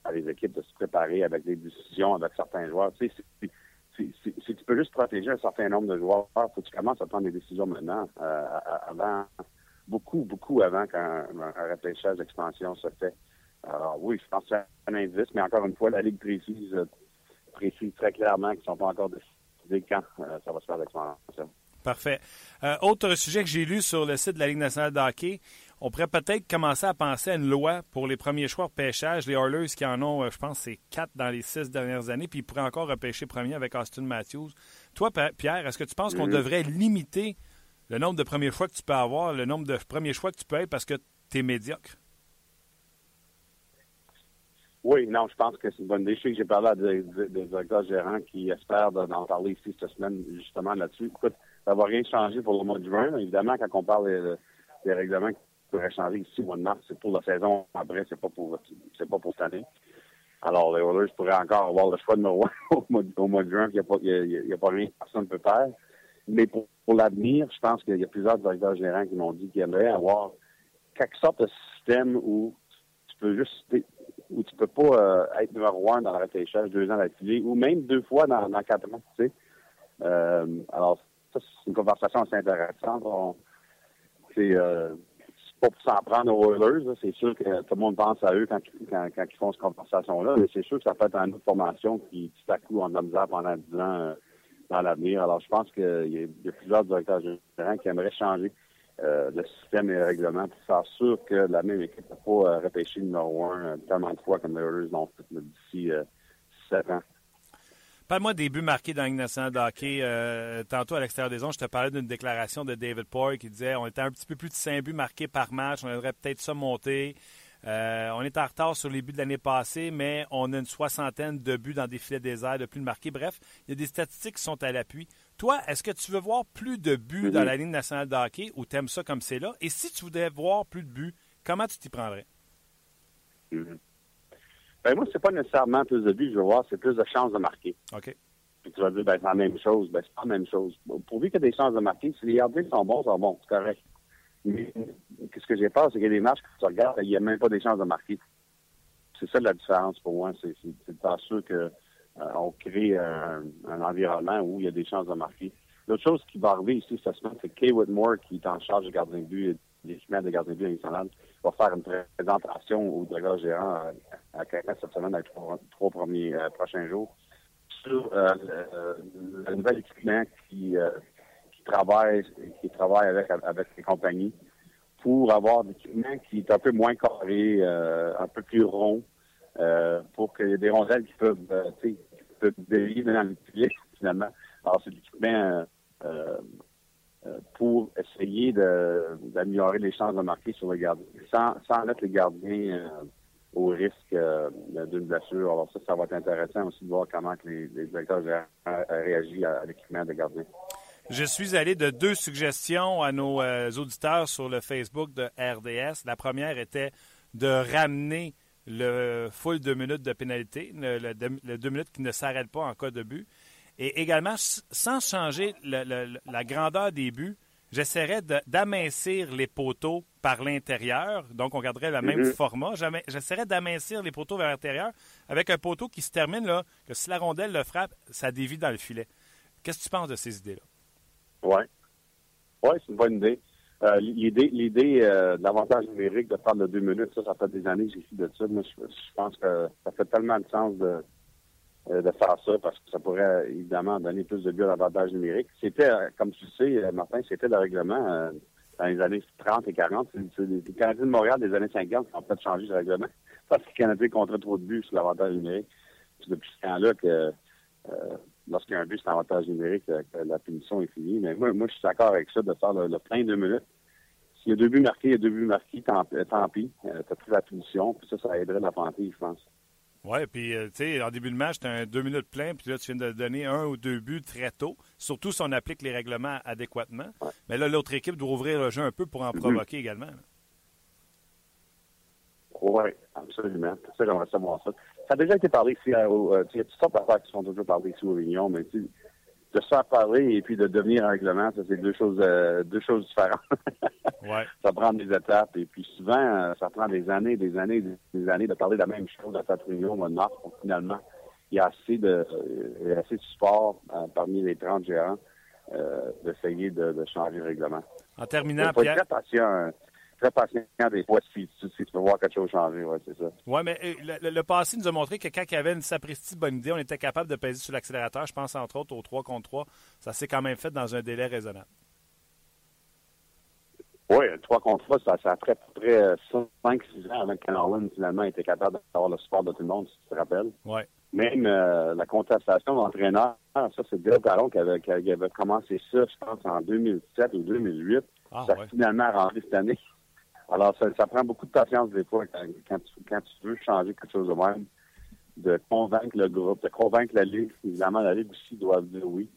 à les équipes de se préparer avec des décisions avec certains joueurs. Tu sais, si, tu peux juste protéger un certain nombre de joueurs, il faut que tu commences à prendre des décisions maintenant, euh, avant, beaucoup, beaucoup avant qu'un repêchage d'expansion se fait. Alors oui, je pense que c'est un indice, mais encore une fois, la Ligue précise, précise très clairement qu'ils ne sont pas encore décidés quand euh, ça va se faire l'expansion. Parfait. Euh, autre sujet que j'ai lu sur le site de la Ligue nationale de hockey, on pourrait peut-être commencer à penser à une loi pour les premiers choix de pêchage. Les Oilers qui en ont, je pense, c'est quatre dans les six dernières années, puis ils pourraient encore repêcher premier avec Austin Matthews. Toi, Pierre, est-ce que tu penses qu'on devrait limiter le nombre de premiers choix que tu peux avoir, le nombre de premiers choix que tu peux être parce que tu es médiocre? Oui, non, je pense que c'est une bonne idée. Je sais que j'ai parlé à des, directeurs gérants qui espèrent d'en parler ici cette semaine, justement, là-dessus. Écoute, ça va rien changer pour le mois de juin. Évidemment, quand on parle des, règlements qui pourraient changer ici au mois de mars, c'est pour la saison après, c'est pas pour c'est pas pour cette année. Alors, les Oilers pourraient encore avoir le choix de roi [LAUGHS] au mois, au mois de juin, il n'y a, pas rien que personne ne peut faire. Mais pour, l'avenir, je pense qu'il y a plusieurs directeurs gérants qui m'ont dit qu'ils aimeraient avoir quelque sorte de système où tu peux juste où tu peux pas euh, être numéro un dans le repêchage deux ans d'affilée, ou même deux fois dans, quatre mois, tu sais. alors, ça, c'est une conversation assez intéressante. c'est pas pour s'en prendre aux Oilers. C'est sûr que tout le monde pense à eux quand, ils font cette conversation-là, mais c'est sûr que ça peut être une autre formation qui, tout à coup, en la misère pendant 10 ans euh, dans l'avenir. Alors, je pense qu'il y, a plusieurs directeurs généraux qui aimeraient changer euh, le système et le règlement pour faire sûr que la même équipe ne peut pas euh, repêcher le numéro un euh, tellement de fois comme les Oilers l'ont d'ici 7 ans. Parle-moi des buts marqués dans une nationale de hockey. Euh, tantôt, à l'extérieur des ondes, je te parlais d'une déclaration de David Poy qui disait on était un petit peu plus de 5 buts marqués par match, on aimerait peut-être ça monter. Euh, on est en retard sur les buts de l'année passée, mais on a une soixantaine de buts dans des filets déserts de plus de marqués. Bref, il y a des statistiques qui sont à l'appui. Toi, est-ce que tu veux voir plus de buts dans la ligne nationale de hockey ou t'aimes ça comme c'est là? Et si tu voudrais voir plus de buts, comment tu t'y prendrais? Ben moi, c'est pas nécessairement plus de buts, je veux voir, c'est plus de chances de marquer. OK. Puis tu vas dire, ben, c'est la même chose. Ben, c'est pas la même chose. Pourvu qu'il y ait des chances de marquer, si les gardiens sont bons, sont bons, c'est correct. Mais ce que j'ai peur, c'est qu'il y a des matchs que tu regardes, il n'y a même pas des chances de marquer. C'est ça la différence pour moi. C'est de faire sûr qu'on euh, crée un, un, environnement où il y a des chances de marquer. L'autre chose qui va arriver ici cette semaine, c'est Kay Whitmore, qui est en charge de gardien de but l'équipement de gardien de but national, va faire une présentation au directeur gérant à, à quelqu'un cette semaine, dans les trois, premiers euh, prochains jours, sur euh, le, nouvel équipement qui, euh, travaille qui travaille avec, avec les compagnies pour avoir des équipements qui est un peu moins carré, euh, un peu plus rond, euh, pour qu'il y ait des rondelles qui peuvent, euh, qui peuvent dévier dans le public, finalement. Alors, c'est l'équipement euh, pour essayer d'améliorer les chances de marquer sur le gardien, sans, mettre les gardiens euh, au risque euh, d'une blessure. Alors ça, ça va être intéressant aussi de voir comment les, les directeurs réagissent à, l'équipement de gardien. Je suis allé de deux suggestions à nos euh, auditeurs sur le Facebook de RDS. La première était de ramener le full deux minutes de pénalité, le, le, le deux minutes qui ne s'arrête pas en cas de but. Et également, sans changer le, le, la grandeur des buts, j'essaierais d'amincir les poteaux par l'intérieur. Donc, on garderait le même mm -hmm. format. J'essaierais d'amincir les poteaux vers l'intérieur avec un poteau qui se termine là, que si la rondelle le frappe, ça dévie dans le filet. Qu'est-ce que tu penses de ces idées-là? Oui. Oui, c'est une bonne idée. Euh, l'idée l'idée euh, de l'avantage numérique de faire de deux minutes, ça, ça fait des années que j'ai fait de ça. Moi, je, je pense que ça fait tellement de sens de de faire ça parce que ça pourrait évidemment donner plus de buts à l'avantage numérique. C'était, comme tu sais, Martin, c'était le règlement euh, dans les années 30 et 40. C'est les Canadiens de Montréal des années 50 qui ont fait changer ce règlement [LAUGHS] parce que les Canadiens comptaient trop de buts sur l'avantage numérique. C'est depuis ce temps-là que euh, lorsqu'il y a un but sur l'avantage numérique, que la punition est finie. Mais moi, je suis d'accord avec ça de faire le, le plein deux minutes. S'il y a deux buts marqués, il y a deux buts marqués, tant, pis. Euh, tu as pris la punition, puis ça, ça aiderait la je pense. Oui, puis euh, tu sais, en début de match, tu un deux minutes plein, puis là, tu viens de donner un ou deux buts très tôt, surtout si on applique les règlements adéquatement. Ouais. Mais là, l'autre équipe doit ouvrir le jeu un peu pour en provoquer également. Oui, absolument. Ça, j'aimerais savoir ça. Ça a déjà été parlé ici, euh, il y a toutes sortes d'affaires qui sont toujours parlées ici aux réunions, mais tu de se faire parler et puis de devenir un règlement, ça c'est deux choses euh, deux choses différentes. [LAUGHS] ouais. Ça prend des étapes et puis souvent euh, ça prend des années, des années, des années de parler de la même chose à cette réunion au mois de mars pour finalement il y a assez de il y a assez de support euh, parmi les 30 gérants d'essayer de, de, changer le règlement. En terminant, Il faut être très patient, très patient des fois si, si, si, tu veux voir quelque chose changer, ouais, c'est ça. Oui, mais le, le, passé nous a montré que quand il y avait une sapristi bonne idée, on était capable de peser sur l'accélérateur. Je pense entre autres au 3 contre 3. Ça s'est quand même fait dans un délai raisonnable. Oui, 3 contre 3, ça, ça a peu près 5-6 ans avant que Ken finalement était capable d'avoir le support de tout le monde, si tu te rappelles. Oui. Même euh, la contestation d'entraîneur, ça c'est Bill Talon qui avait, qui avait commencé ça, je pense, en 2007 ou 2008. Ah, ça a ouais. finalement rentré cette année. Alors, ça, prend beaucoup de patience des fois quand, tu, quand tu veux changer quelque chose de même, de convaincre le groupe, de convaincre la Ligue. Évidemment, la Ligue aussi doit dire oui.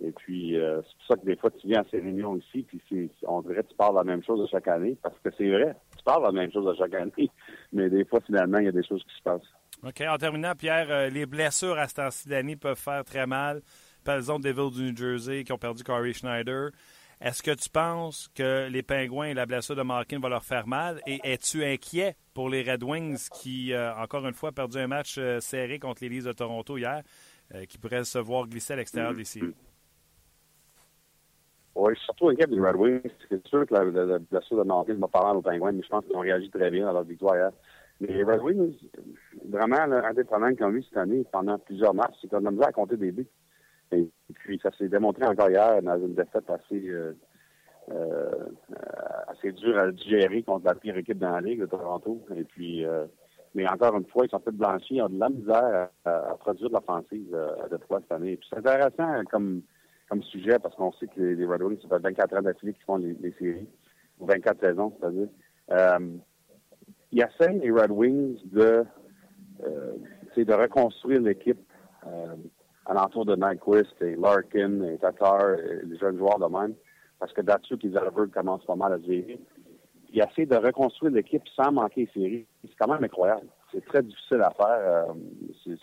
Et puis, euh, c'est pour ça que des fois, tu viens à ces réunions ici, puis c'est, on dirait que tu parles la même chose à chaque année, parce que c'est vrai, tu parles la même chose à chaque année, [LAUGHS] mais des fois, finalement, il y a des choses qui se passent. OK. En terminant, Pierre, euh, les blessures à ce temps-ci peuvent faire très mal. Par exemple, Devils du New Jersey qui ont perdu Corey Schneider. Est-ce que tu penses que les Pingouins et la blessure de Markin vont leur faire mal? Et es-tu inquiet pour les Red Wings qui, euh, encore une fois, perdu un match euh, serré contre les Leafs de Toronto hier, euh, qui pourraient se voir glisser à l'extérieur des séries? Oui, surtout l'équipe des Red Wings. C'est sûr que la, blessure de Norville m'a parlé aux Penguins, mais je pense qu'ils ont réagi très bien à leur victoire hier. Mais les Red Wings, vraiment, là, problèmes qu'ils ont eu cette année pendant plusieurs matchs, c'est de la misère à compter des buts. Et puis, ça s'est démontré encore hier dans une défaite assez, euh, euh, assez dure à digérer contre la pire équipe dans la Ligue de Toronto. Et puis, euh, mais encore une fois, ils sont fait blanchis. Ils ont de la misère à, à produire de l'offensive euh, de trois cette année. Puis c'est intéressant comme, comme sujet parce qu'on sait que les, Red Wings, ça fait 24 ans d'affilée qu'ils font les, les, séries, ou 24 saisons, c'est-à-dire. Euh, ils essayent, les Red Wings, de, euh, de reconstruire l'équipe euh, alentour de Nyquist et Larkin et Tatar, et les jeunes joueurs de même, parce que Datsuk et Zalberg commencent pas mal à gérer. Ils essaient de reconstruire l'équipe sans manquer les séries. C'est quand même incroyable. C'est très difficile à faire. Euh,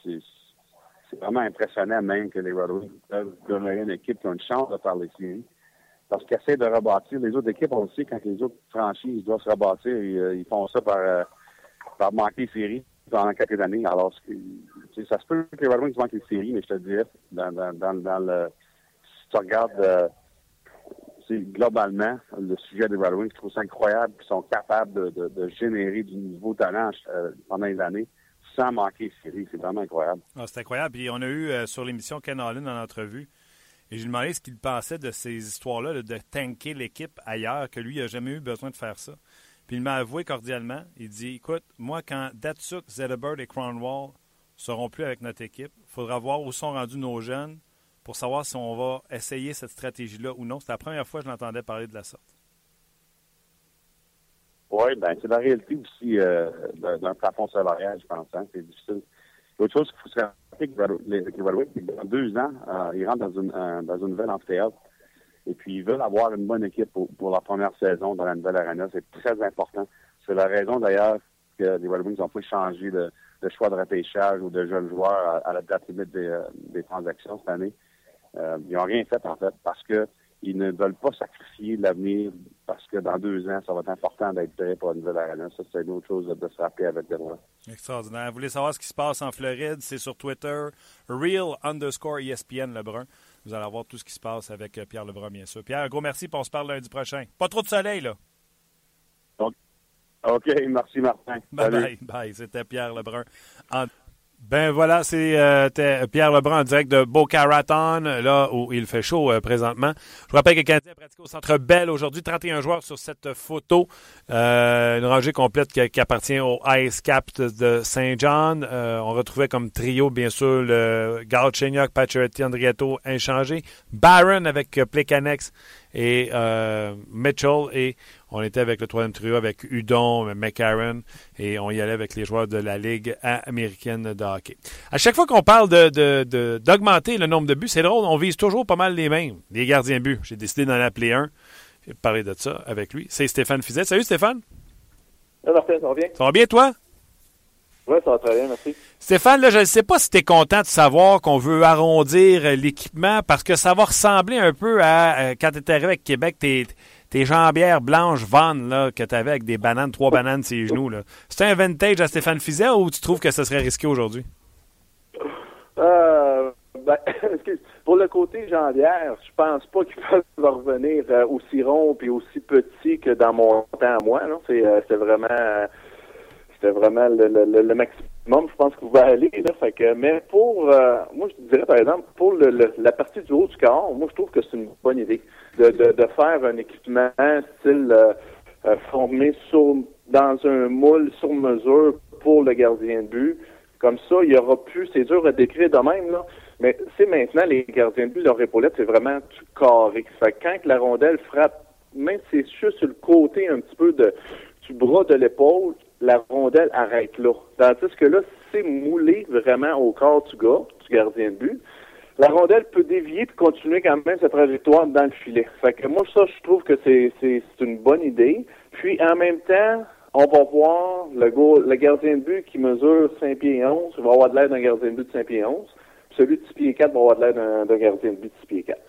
c'est vraiment impressionnant même que les Red Wings peuvent une équipe qui a une chance de faire les séries. Parce qu'ils essaient de rebâtir. Les autres équipes, on le sait, quand les autres franchises doivent se rebâtir, ils, euh, font ça par, euh, par manquer les séries pendant quelques années. Alors, ça se peut que les Red Wings manquent les séries, mais je te dirais, dans, dans, dans, le, si tu regardes euh, globalement le sujet des Red Wings, je trouve ça incroyable qu'ils sont capables de, générer du nouveau talent euh, pendant les années sans manquer les séries. C'est vraiment incroyable. Ah, c'est incroyable. Puis on a eu euh, sur l'émission Ken Allen en entrevue. Et je lui ce qu'il pensait de ces histoires-là, de tanker l'équipe ailleurs, que lui, il n'a jamais eu besoin de faire ça. Puis il m'a avoué cordialement, il dit, écoute, moi, quand Datsuk, Zetterberg et Cronwall seront plus avec notre équipe, il faudra voir où sont rendus nos jeunes pour savoir si on va essayer cette stratégie-là ou non. C'est la première fois que je l'entendais parler de la sorte. Oui, ben c'est la réalité aussi euh, d'un plafond salarial, je pense. Hein. C'est difficile. L'autre chose qu'il faut se rappeler que les Red Wings, dans deux ans, euh, ils rentrent dans une, euh, dans une nouvelle amphithéâtre. Et puis, ils veulent avoir une bonne équipe pour, la première saison dans la nouvelle arena. C'est très important. C'est la raison, d'ailleurs, que les Red Wings ont pas changé de, choix de repêchage ou de jeunes joueurs à, la date limite des, euh, des transactions cette année. Euh, ils n'ont rien fait, en fait, parce que ils ne veulent pas sacrifier l'avenir parce que dans deux ans, ça va être important d'être prêt pour la nouvelle arena. Ça, c'est une autre chose de se rappeler avec Benoît. Extraordinaire. Vous voulez savoir ce qui se passe en Floride? C'est sur Twitter, real underscore ESPN Lebrun. Vous allez voir tout ce qui se passe avec euh, Pierre Lebrun, bien sûr. Pierre, un gros merci, puis on se parle lundi prochain. Pas trop de soleil, là. OK, merci Martin. Bye bye, bye. C'était Pierre Lebrun. En... Ben voilà, c'est euh, Pierre Lebrun en direct de Boca Raton, là où il fait chaud euh, présentement. Je vous rappelle que Canadien pratique au Centre Bell aujourd'hui. 31 joueurs sur cette photo. Euh, une rangée complète qui, appartient au Ice Cap de Saint John. Euh, on retrouvait comme trio, bien sûr, le Galchenyuk, Pacioretty, Andrietto, inchangé. Barron avec euh, Plekanex et euh, Mitchell. Et on était avec le troisième trio avec Udon, McCarron, et on y allait avec les joueurs de la Ligue américaine de hockey. À chaque fois qu'on parle d'augmenter de, de, le nombre de buts, c'est drôle, on vise toujours pas mal les mêmes, les gardiens buts. J'ai décidé d'en appeler un. J'ai parlé de ça avec lui. C'est Stéphane Fizet. Salut Stéphane. Salut Martin, ça va bien? Ça va bien toi? Oui, ça va très bien, merci. Stéphane, là, je ne sais pas si tu es content de savoir qu'on veut arrondir l'équipement parce que ça va ressembler un peu à quand tu es arrivé avec Québec, tes, tes jambières blanches vannes là, que tu avais avec des bananes, trois bananes sur genoux. C'est un vintage à Stéphane Fizet ou tu trouves que ce serait risqué aujourd'hui? Euh, ben, [LAUGHS] pour le côté jambière, je pense pas qu'ils [LAUGHS] peuvent revenir euh, aussi rond et aussi petit que dans mon temps à moi. C'est euh, vraiment c'était vraiment le, le, maximum, je pense, que vous aller. Là, mais pour, moi, je dirais, par exemple, pour le, la partie du haut du corps, moi, je trouve que c'est une bonne idée de, de, de, faire un équipement style euh, euh, formé sur, dans un moule sur mesure pour le gardien de but. Comme ça, il y aura plus, c'est dur à décrire de même, là, mais c'est maintenant, les gardiens de but, leur épaulette, c'est vraiment tout carré. Fait que quand la rondelle frappe, même si c'est juste sur le côté un petit peu de, du bras de l'épaule, la rondelle arrête là. Tandis que là, c'est moulé vraiment au corps du gars, du gardien de but, la rondelle peut dévier et continuer quand même sa trajectoire dans le filet. Fait que moi, ça, je trouve que c'est, c'est, une bonne idée. Puis, en même temps, on va voir le, gardien de but qui mesure 5 pieds 11, il va avoir de l'aide d'un gardien de but de 5 pieds 11. Celui de 6 pieds 4 va avoir de d'un, d'un gardien de but de 6 pieds 4.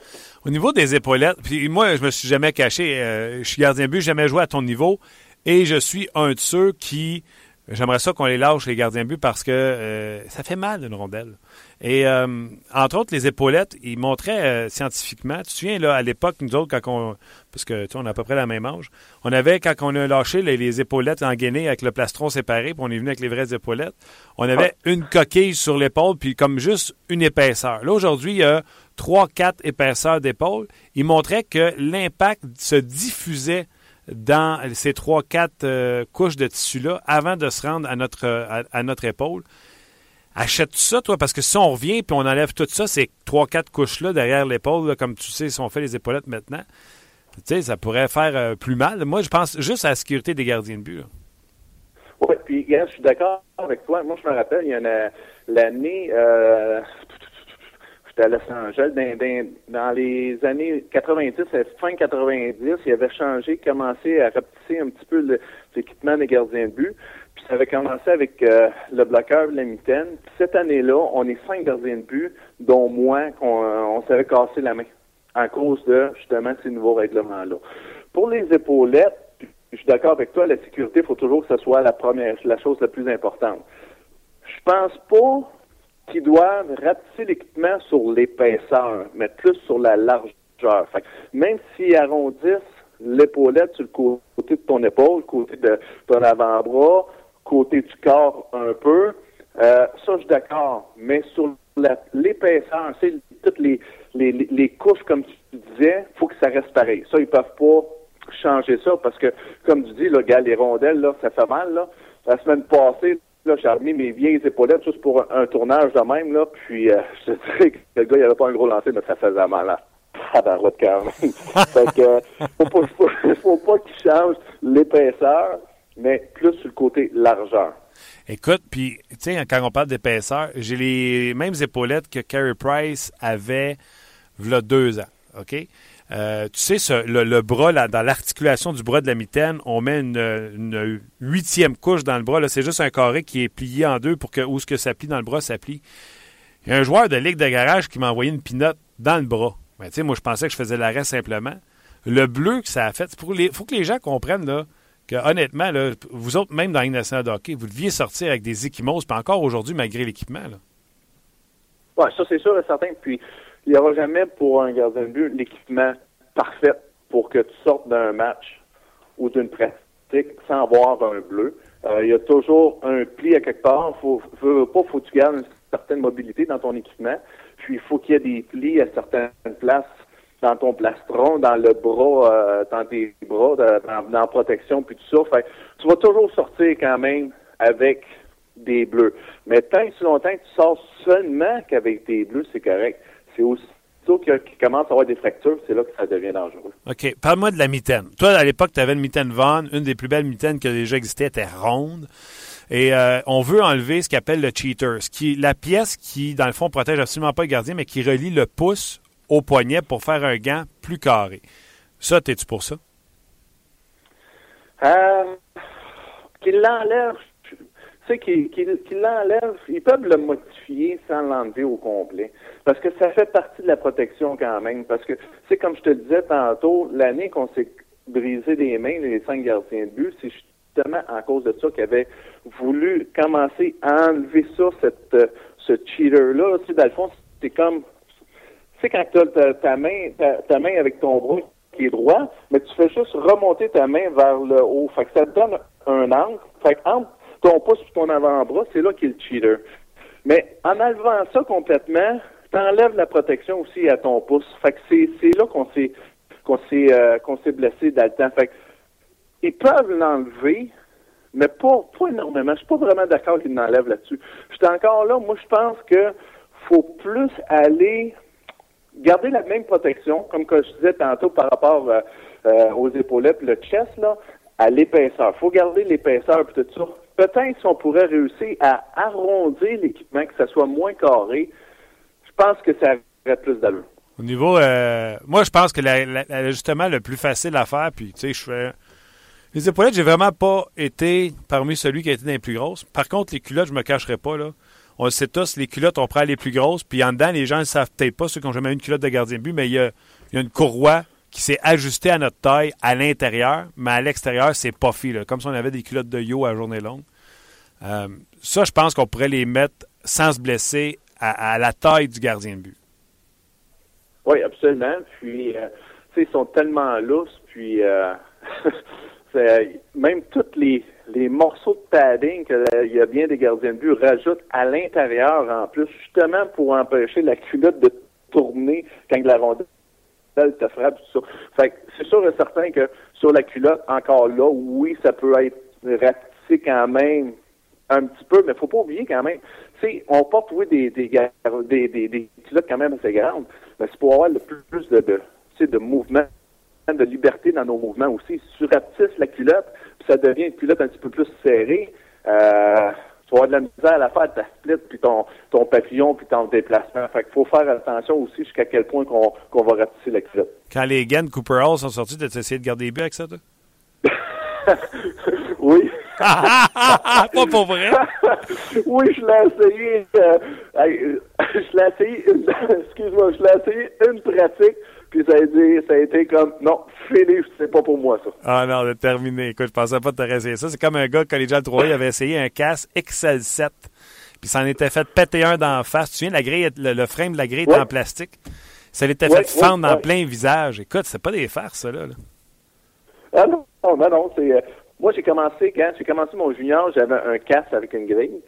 Au niveau des épaulettes, puis moi, je me suis jamais caché. Euh, je suis gardien de but, jamais joué à ton niveau. Et je suis un de ceux qui J'aimerais ça qu'on les lâche, les gardiens de but, parce que euh, ça fait mal une rondelle. Et euh, entre autres, les épaulettes, ils montraient euh, scientifiquement. Tu te souviens, là, à l'époque, nous autres, quand on. Parce que tu sais, on a à peu près la même âge. On avait, quand on a lâché les, les épaulettes engainées avec le plastron séparé, puis on est venu avec les vraies épaulettes, on avait une coquille sur l'épaule, puis comme juste une épaisseur. Là, aujourd'hui, il y a trois, quatre épaisseurs d'épaule. Ils montraient que l'impact se diffusait dans ces trois, quatre euh, couches de tissu-là avant de se rendre à notre, à, à notre épaule. Achète ça, toi, parce que si on revient puis on enlève tout ça, ces trois, quatre couches-là derrière l'épaule, comme tu sais, si on fait les épaulettes maintenant, tu sais, ça pourrait faire euh, plus mal. Moi, je pense juste à la sécurité des gardiens de but. Oui, puis je suis d'accord avec toi. Moi, je me rappelle, il y en a l'année, euh, j'étais à Los Angeles, dans, les années 90, à fin 90, il avait changé, commencé à rapetisser un petit peu l'équipement des gardiens de but. Puis ça avait commencé avec euh, le bloqueur de la mitaine. Puis cette année-là, on est cinq gardiens de but, dont moi, qu'on on s'avait cassé la main à cause de justement ces nouveaux règlements-là. Pour les épaulettes, je suis d'accord avec toi, la sécurité, il faut toujours que ce soit la première, la chose la plus importante. Je pense pas qu'ils doivent rapetisser l'équipement sur l'épaisseur, mais plus sur la largeur. Fait que même s'ils arrondissent l'épaulette sur le côté de ton épaule, côté de ton avant-bras, côté du corps un peu, euh, ça je suis d'accord. Mais sur l'épaisseur, c'est toutes les, les, les- couches, comme tu disais, faut que ça reste pareil. Ça, ils peuvent pas changer ça parce que, comme tu dis, là, gars, les rondelles, là, ça fait mal, là. La semaine passée, là, j'ai remis mes vieilles épaulettes juste pour un, un tournage de même, là, puis euh, [LAUGHS] je dirais que le gars, il avait pas un gros lancer, mais ça faisait mal, là. Tabarouette, quand même. [LAUGHS] fait que, euh, faut pas, faut, faut pas qu'il change l'épaisseur, mais plus sur le côté largeur. Écoute, puis, tu sais, quand on parle d'épaisseur, j'ai les mêmes épaulettes que Carey Price avait il deux ans. OK? Euh, tu sais, le, le bras, là, dans l'articulation du bras de la mitaine, on met une, huitième couche dans le bras. C'est juste un carré qui est plié en deux pour que où ce que ça plie dans le bras, ça plie. Il y a un joueur de Ligue de garage qui m'a envoyé une pinotte dans le bras. Ben, tu sais, moi, je pensais que je faisais l'arrêt simplement. Le bleu que ça a fait, il faut que les gens comprennent là, que honnêtement, là, vous autres, même dans la Ligue nationale de hockey, vous deviez sortir avec des équimoses, puis encore aujourd'hui, malgré l'équipement. Ouais, ça c'est sûr et certain. Puis il n'y aura jamais pour un gardien de but l'équipement parfait pour que tu sortes d'un match ou d'une pratique sans avoir un bleu. Euh, il y a toujours un pli à quelque part. Faut, faut pas, faut que tu gardes une certaine mobilité dans ton équipement. Puis il faut qu'il y ait des plis à certaines places dans ton plastron, dans le bras, euh, dans tes bras, dans, dans protection, puis tout ça. Fait que tu vas toujours sortir quand même avec des bleus. Mais tant et si longtemps que tu sors seulement qu'avec des bleus, c'est correct. C'est aussitôt qu'il commence à avoir des fractures, c'est là que ça devient dangereux. OK. Parle-moi de la mitaine. Toi, à l'époque, tu avais une mitaine Vaughn. Une des plus belles mitaines qui a déjà existé était ronde. Et euh, on veut enlever ce qu'on appelle le cheater, ce qui la pièce qui, dans le fond, protège absolument pas le gardien, mais qui relie le pouce au poignet pour faire un gant plus carré. Ça, t'es-tu pour ça? Euh, qu'il l'enlève, tu sais, qu'il qu'il- qu'il l'enlève, ils peuvent le modifier sans l'enlever au complet. Parce que ça fait partie de la protection quand même. Parce que, c'est comme je te disais tantôt, l'année qu'on s'est brisé les mains, les cinq gardiens de but, c'est justement à cause de ça qu'ils avaient voulu commencer à enlever ça, cette, ce cheater-là. Tu sais, dans le fond, c'est comme tu sais, quand tu as ta, ta main, ta, ta main avec ton bras qui est droit, mais tu fais juste remonter ta main vers le haut. Fait que ça te donne un angle. Fait que entre ton pouce et ton avant-bras, c'est là qu'est le cheater. Mais en enlevant ça complètement, tu enlèves la protection aussi à ton pouce. Fait que c'est, là qu'on s'est qu'on s'est euh, qu'on s'est blessé dans le temps. Fait que ils peuvent l'enlever, mais pas, pas énormément. Je suis pas vraiment d'accord qu'ils l'enlèvent là-dessus. Je suis encore là. Moi, je pense que faut plus aller garder la même protection, comme que je disais tantôt par rapport euh, euh, aux épaulettes, le chest, là, à l'épaisseur. faut garder l'épaisseur et tout ça. Peut-être si on pourrait réussir à arrondir l'équipement, que ça soit moins carré, je pense que ça aurait plus d'allure. Au niveau. euh, moi, je pense que la- la- l'ajustement le plus facile à faire, puis, tu sais, je fais. Les épaulettes, j'ai vraiment pas été parmi celui qui a été dans les plus grosses. Par contre, les culottes, je me cacherai pas, là. On le sait tous, les culottes, on prend les plus grosses, puis en dedans, les gens ne savent peut-être pas, ceux qui ont jamais eu une culotte de gardien de but, mais il y a une courroie qui s'est ajustée à notre taille à l'intérieur, mais à l'extérieur, c'est pas là, comme si on avait des culottes de yo à journée longue. Euh, ça, je pense qu'on pourrait les mettre sans se blesser à, la taille du gardien de but. Oui, absolument. Puis, euh, ils sont tellement lousses, puis euh, [LAUGHS] même tous les, morceaux de padding qu'il y a bien des gardiens de but rajoutent à l'intérieur en plus, justement pour empêcher la culotte de tourner quand la rondelle Fait que c'est sûr et certain que sur la culotte, encore là, oui, ça peut être ratissé quand même un petit peu, mais faut pas oublier quand même, tu sais, on porte, oui, des, des, des, des, des culottes quand même assez grandes, mais c'est pour avoir le plus, plus de, de, de mouvement, de liberté dans nos mouvements aussi. Si tu rapetisses la culotte, puis ça devient une culotte un petit peu plus serrée, euh, tu vas avoir de la misère à la faire ta split, puis ton, ton papillon, puis ton déplacement. Fait qu'il faut faire attention aussi jusqu'à quel point qu'on va rapetisser la culotte. Quand les gains Cooper Hall sont sortis, tu as essayé de garder les buts avec ça, toi? [LAUGHS] oui. [LAUGHS] Pas pour vrai? [LAUGHS] oui, je l'ai essayé. Euh, je l'ai essayé, excuse-moi, je l'ai essayé une pratique, puis ça a, été, ça a été comme, non, fini, c'est pas pour moi, ça. Ah non, c'est terminé. Écoute, je pensais pas te essayé ça. C'est comme un gars, collégial 3 il avait essayé un casque XL7, puis ça en était fait péter un d'en face. Tu te souviens, la grille, le, frame de la grille était en plastique. Ça l'était fait fendre en plein visage. Écoute, c'est pas des farces, ça, là. Ah non, non, non, c'est... Euh, moi, j'ai commencé, quand j'ai commencé mon junior, j'avais un casque avec une grille.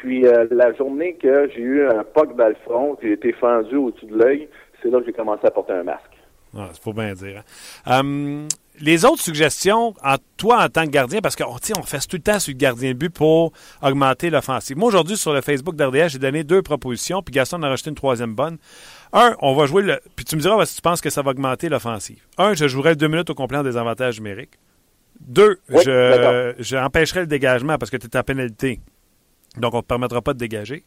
Puis euh, la journée que j'ai eu un poc dans le front, j'ai été fendu au-dessus de l'œil, c'est là que j'ai commencé à porter un masque. Ah, faut bien dire. Hein. Hum, les autres suggestions, en, toi en tant que gardien, parce qu'on on fait tout le temps sur le gardien de but pour augmenter l'offensive. Moi, aujourd'hui, sur le Facebook d'RDH, j'ai donné deux propositions, puis Gaston en a rajouté une troisième bonne. Un, on va jouer le. Puis tu me diras si tu penses que ça va augmenter l'offensive. Un, je jouerai deux minutes au complet des avantages numériques. Deux, je, je empêcherai le dégagement parce que tu es en pénalité. Donc, on ne te permettra pas de dégager.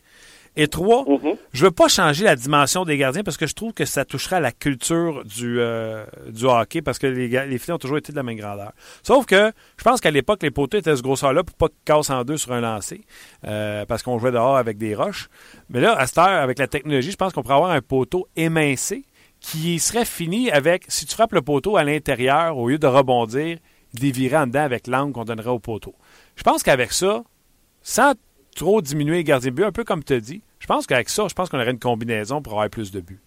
Et trois, mm-hmm. je veux pas changer la dimension des gardiens parce que je trouve que ça touchera à la culture du, euh, du hockey parce que les, les filets ont toujours été de la même grandeur. Sauf que je pense qu'à l'époque, les poteaux étaient ce grosseur-là pour pas qu'ils cassent en deux sur un lancer euh, parce qu'on jouait dehors avec des roches. Mais là, à cette heure, avec la technologie, je pense qu'on pourrait avoir un poteau émincé qui serait fini avec, si tu frappes le poteau à l'intérieur, au lieu de rebondir, dévirer en dedans avec l'angle qu'on donnerait au poteau. Je pense qu'avec ça, sans trop diminuer les gardiens de but, un peu comme tu as dit, je pense qu'avec ça, je pense qu'on aurait une combinaison pour avoir plus de buts.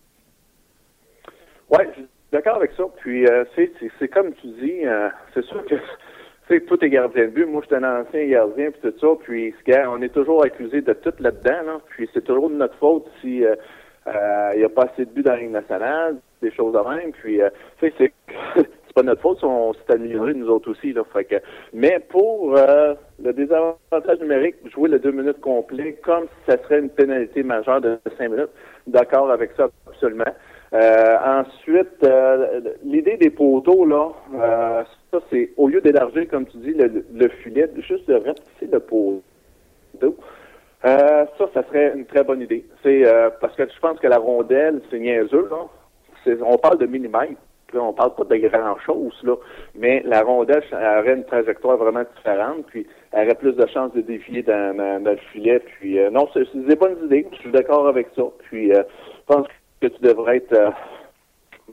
Oui, d'accord avec ça. Puis, euh, c'est comme tu dis, euh, c'est sûr que [LAUGHS] tout est gardien de but. Moi, je suis un ancien gardien, puis tout ça. Puis, on est toujours accusé de tout là-dedans. Puis, c'est toujours de notre faute si il euh, n'y a pas assez de buts dans la Ligue nationale, des choses de même. Puis, c'est [LAUGHS] c'est pas notre faute si on s'est amélioré nous autres aussi. Mais pour euh, le désavantage numérique, jouer le deux minutes complet comme si ça serait une pénalité majeure de cinq minutes, d'accord avec ça absolument. Euh, ensuite, euh, l'idée des poteaux, là, ça c'est au lieu d'élargir, comme tu dis, le, filet, juste de rapetisser le poteau. ça, ça serait une très bonne idée. C'est parce que je pense que la rondelle, c'est niaiseux, là. On parle de millimètres on on parle pas de grand-chose, là, mais la rondelle aurait une trajectoire vraiment différente, puis elle aurait plus de chances de défier dans, le filet. Puis euh, non, c'est des bonnes. Je suis d'accord avec ça. Puis euh, je pense que tu devrais être euh,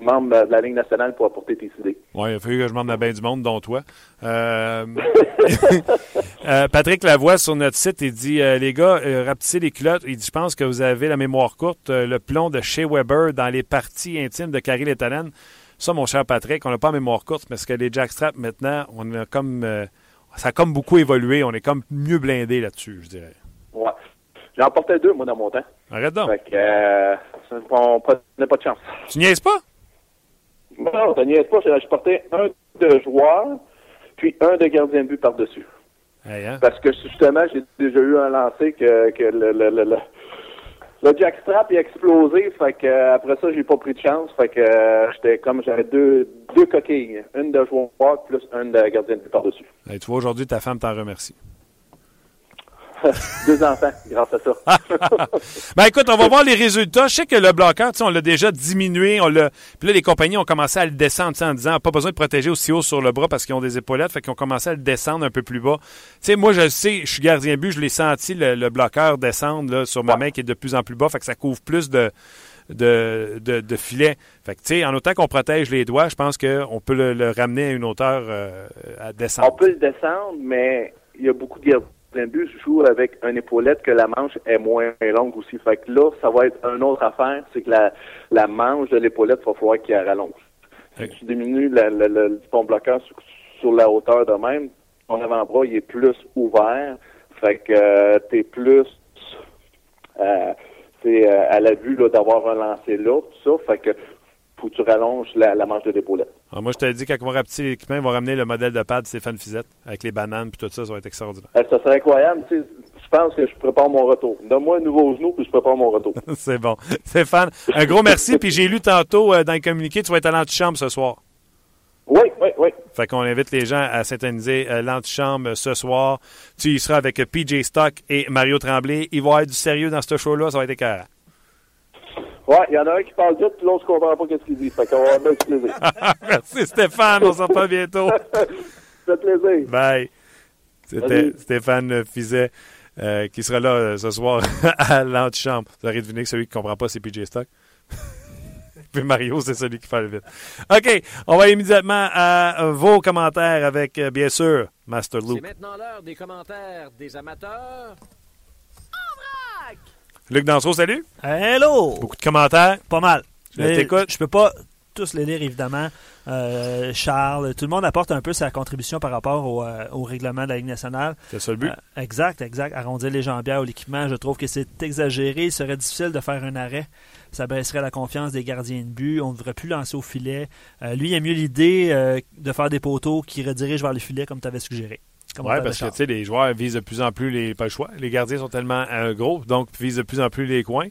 membre de la Ligue nationale pour apporter tes idées. Oui, il a fallu que je demande la bain du monde, dont toi. [LAUGHS] Patrick Lavoie, sur notre site, il dit Les gars, rapetissez les culottes. Il dit Je pense que vous avez la mémoire courte. le plomb de Shea Weber dans les parties intimes de Carrie Letanen. Ça, mon cher Patrick, on n'a pas mémoire courte parce que les jackstraps, maintenant, on a comme. Euh, ça a comme beaucoup évolué. On est comme mieux blindé là-dessus, je dirais. Ouais. J'en portais deux, moi, dans mon temps. Arrête donc. Fait que, euh, on n'a pas de chance. Tu niaises pas? Non, tu niaises pas. Je portais un de joueur, puis un de gardien de but par-dessus. Hein? Parce que, justement, j'ai déjà eu un lancer que, que le, le, le le jackstrap est explosé, fait que euh, après ça, j'ai pas pris de chance, fait que euh, j'étais comme j'avais deux deux coquilles, une de joueur plus une de gardien de par-dessus. tu vois, aujourd'hui, ta femme t'en remercie. [LAUGHS] Deux enfants, grâce à ça. [LAUGHS] ben écoute, on va voir les résultats. Je sais que le bloqueur, on l'a déjà diminué. On l'a... Puis là, les compagnies ont commencé à le descendre en disant pas besoin de protéger aussi haut sur le bras parce qu'ils ont des épaulettes. Fait qu'ils ont commencé à le descendre un peu plus bas. Tu sais, moi, je sais, je suis gardien but, je l'ai senti le, bloqueur descendre là, sur ma main qui est de plus en plus bas. Fait que ça couvre plus de. De, de, filet. Fait que, tu sais, en autant qu'on protège les doigts, je pense qu'on peut le, ramener à une hauteur euh, à descendre. On peut le descendre, mais il y a beaucoup de de but joue avec une épaulette que la manche est moins longue aussi. Fait que là, ça va être une autre affaire, c'est que la, la manche de l'épaulette va falloir qu'elle rallonge. Si tu diminues la, la, la, ton bloqueur sur, sur, la hauteur de même, ton avant-bras il est plus ouvert. Fait que euh, t'es plus euh, euh, à la vue d'avoir un lancer là, tout ça. Fait que faut que tu rallonges la, la manche de l'épaulette. Moi, je t'ai dit, quand on va rappeler l'équipement, ils vont ramener le modèle de pad Stéphane Fizette avec les bananes puis tout ça, ça va être extraordinaire. ça serait incroyable. Tu sais, je pense que je prépare mon retour. Donne-moi un nouveau genou puis je prépare mon retour. [LAUGHS] C'est bon. Stéphane, un gros merci. puis j'ai lu tantôt euh, dans le communiqué, tu vas être à l'antichambre ce soir. Oui, oui, oui. Fait qu'on invite les gens à s'intoniser euh, l'antichambre ce soir. Tu y seras avec PJ Stock et Mario Tremblay. Il va y avoir du sérieux dans ce show-là, ça va être écœurant. Ouais, il y en a un qui parle vite, puis l'autre ne comprend pas ce qu'il dit. Fait qu'on va avoir plaisir. [LAUGHS] Merci Stéphane, on s'en revoit bientôt. [LAUGHS] Ça fait plaisir. Bye. C'était Stéphane Fizet euh, qui sera là euh, ce soir [LAUGHS] à l'antichambre. Vous aurez deviné que celui qui ne comprend pas, c'est PJ Stock. Puis Mario, c'est celui qui fait le vite. OK, on va immédiatement à vos commentaires avec, euh, bien sûr, Master Luke. C'est maintenant l'heure des commentaires des amateurs. Luc Dansereau, salut. Hello. Beaucoup de commentaires. Pas mal. Je t'écoute. Je peux pas tous les lire, évidemment. Euh, Charles, tout le monde apporte un peu sa contribution par rapport au, euh, au règlement de la Ligue nationale. C'est ça le but. Euh, exact, exact. Arrondir les jambières ou l'équipement, je trouve que c'est exagéré. Il serait difficile de faire un arrêt. Ça baisserait la confiance des gardiens de but. On ne devrait plus lancer au filet. lui, il a mieux l'idée de faire des poteaux qui redirigent vers le filet, comme tu avais suggéré. Oui, parce que les joueurs visent de plus en plus les. Pas le choix. Les gardiens sont tellement gros, donc visent de plus en plus les coins.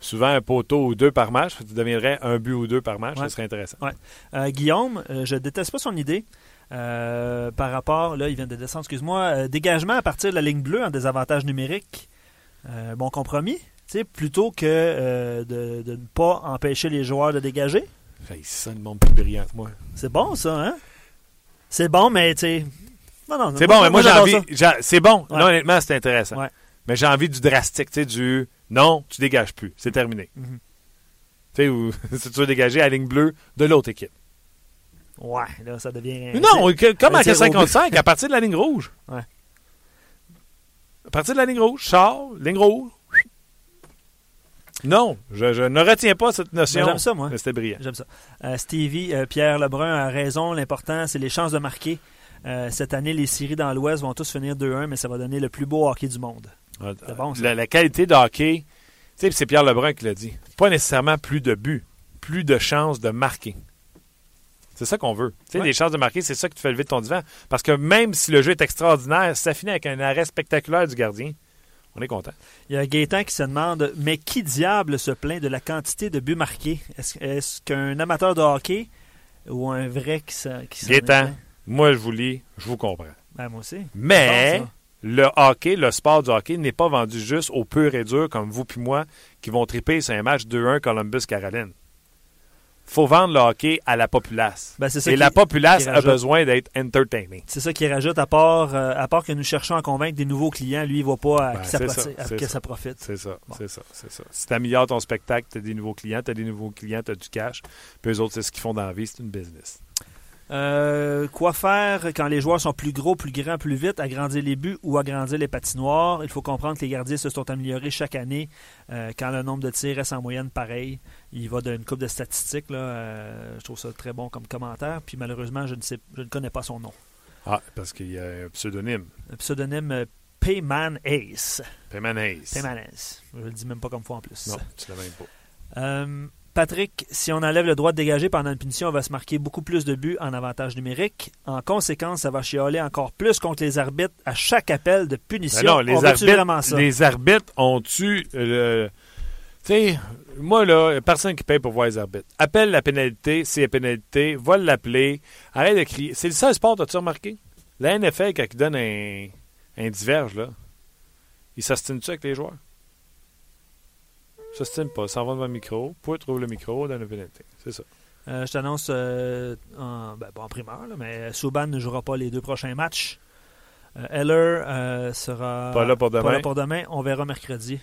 Souvent un poteau ou deux par match, tu deviendrais un but ou deux par match, ça serait intéressant. Ouais. Euh, Guillaume, euh, je déteste pas son idée. Euh, par rapport, là, il vient de descendre, excuse-moi, dégagement à partir de la ligne bleue en désavantage numérique. bon compromis, plutôt que de, de, ne pas empêcher les joueurs de dégager. Il sonne mon plus brillant que moi. C'est bon, ça, hein? C'est bon, mais tu c'est bon, mais moi, j'ai envie. C'est bon. Là, honnêtement, c'est intéressant. Mais j'ai envie du drastique, tu sais, du non, tu dégages plus. C'est terminé. Mhm. Tu sais, ou [LAUGHS] si tu veux dégager à la ligne bleue de l'autre équipe. Ouais, là, ça devient. non, comme à 55, à partir de la ligne rouge. Ouais. À partir de la ligne rouge, sors, ligne rouge. Non, je, je, ne retiens pas cette notion. J'aime ça, moi. C'était brillant. J'aime ça. Euh, Stevie, euh, Pierre Lebrun a raison. L'important, c'est les chances de marquer. Euh, cette année, les séries dans l'Ouest vont tous finir 2-1, mais ça va donner le plus beau hockey du monde. bon, la, la, qualité de hockey, c'est Pierre Lebrun qui l'a dit. Pas nécessairement plus de buts, plus de chances de marquer. C'est ça qu'on veut. Tu sais, les chances de marquer, c'est ça qui te fait lever de ton divan. Parce que même si le jeu est extraordinaire, ça finit avec un arrêt spectaculaire du gardien. On est content. Il y a Gaétan qui se demande Mais qui diable se plaint de la quantité de buts marqués? Est-ce qu'un amateur de hockey ou un vrai qui s'en Gaétan, moi, je vous lis, je vous comprends. Ben, moi aussi. Mais le hockey, le sport du hockey n'est pas vendu juste aux purs et durs comme vous puis moi qui vont triper sur un match 2-1 Columbus-Caroline. faut vendre le hockey à la populace. Ben, et la populace a besoin d'être entertaining. C'est ça qui rajoute, à part, euh, à part que nous cherchons à convaincre des nouveaux clients, lui, il ne voit pas à ben, qui ça, profite. C'est ça, c'est ça, c'est ça. Si tu améliores ton spectacle, tu as des nouveaux clients, tu as des nouveaux clients, tu as du cash. Puis eux autres, c'est ce qu'ils font dans la vie, c'est une business. Euh, quoi faire quand les joueurs sont plus gros, plus grands, plus vite, agrandir les buts ou agrandir les patinoires? Il faut comprendre que les gardiens se sont améliorés chaque année euh, quand le nombre de tirs reste en moyenne pareil. Il va d'une coupe de statistiques. Là, euh, je trouve ça très bon comme commentaire. Puis malheureusement, je ne, sais, je ne connais pas son nom. Ah, parce qu'il y a un pseudonyme. Un pseudonyme Payman Ace. Payman Ace. Payman Ace. Je le dis même pas comme fois en plus. Non, tu l'as même pas. Patrick, si on enlève le droit de dégager pendant une punition, on va se marquer beaucoup plus de buts en avantage numérique. En conséquence, ça va chialer encore plus contre les arbitres à chaque appel de punition. non, les, arbitres, les arbitres ont tu le. Tu sais, moi, là, personne qui paye pour voir les arbitres. Appelle la pénalité, c'est la pénalité, va l'appeler, arrête de crier. C'est le seul sport, as-tu remarqué? La NFL, quand il donne un, un diverge, là, il s'astine-tu avec les joueurs? Ça se pas. Ça va devant le micro. Pour trouver le micro dans le pénalité. C'est ça. Euh, je t'annonce euh, en, ben, pas en primeur, mais Souban ne jouera pas les deux prochains matchs. Euh, Heller sera pas là pour demain. pour demain. On verra mercredi.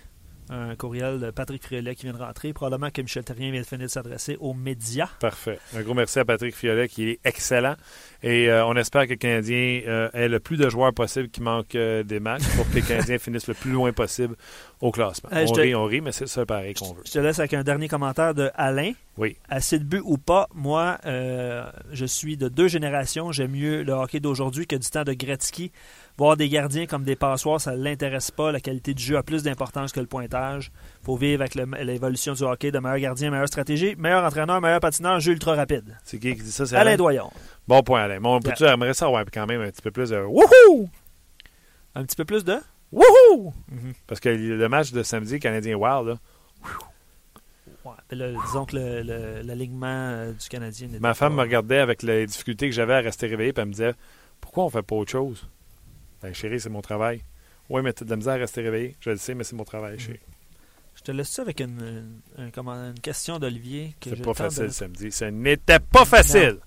Un courriel de Patrick Friolet qui vient de rentrer. Probablement que Michel Terrien vient de finir de s'adresser aux médias. Parfait. Un gros merci à Patrick Friolet qui est excellent. Et euh, on espère que le Canadien euh, ait le plus de joueurs possible qui manquent euh, des matchs pour que les Canadiens [LAUGHS] finissent le plus loin possible au classement. Euh, on te- rit, on rit, mais c'est ça pareil qu'on veut. Je te laisse avec un dernier commentaire de Alain. Oui. Assez de buts ou pas, moi, je suis de deux générations. J'aime mieux le hockey d'aujourd'hui que du temps de Gretzky. Voir des gardiens comme des passoires, ça ne l'intéresse pas. La qualité du jeu a plus d'importance que le pointage. faut vivre avec l'évolution du hockey de meilleur gardien, meilleure stratégie, meilleur entraîneur, meilleur patineur, jeu ultra rapide. C'est qui qui dit ça? C'est Alain Doyon. Bon point, Alain. Bon, Yeah. aimerais ça avoir quand même un petit peu plus de wouhou! Un petit peu plus de Wouhou! Mhm. Parce que le match de samedi, Canadien Wild, là, Ouais, disons que l'alignement euh, du Canadien ma femme pas- me regardait avec les difficultés que j'avais à rester réveillé, puis elle me disait Pourquoi on fait pas autre chose? Ben, chérie, c'est mon travail. Oui, mais t'as de la misère à rester réveillé. Je le sais, mais c'est mon travail, chérie. Je te laisse ça avec une, question d'Olivier. que pas le temps de- facile samedi. Ce n'était pas facile.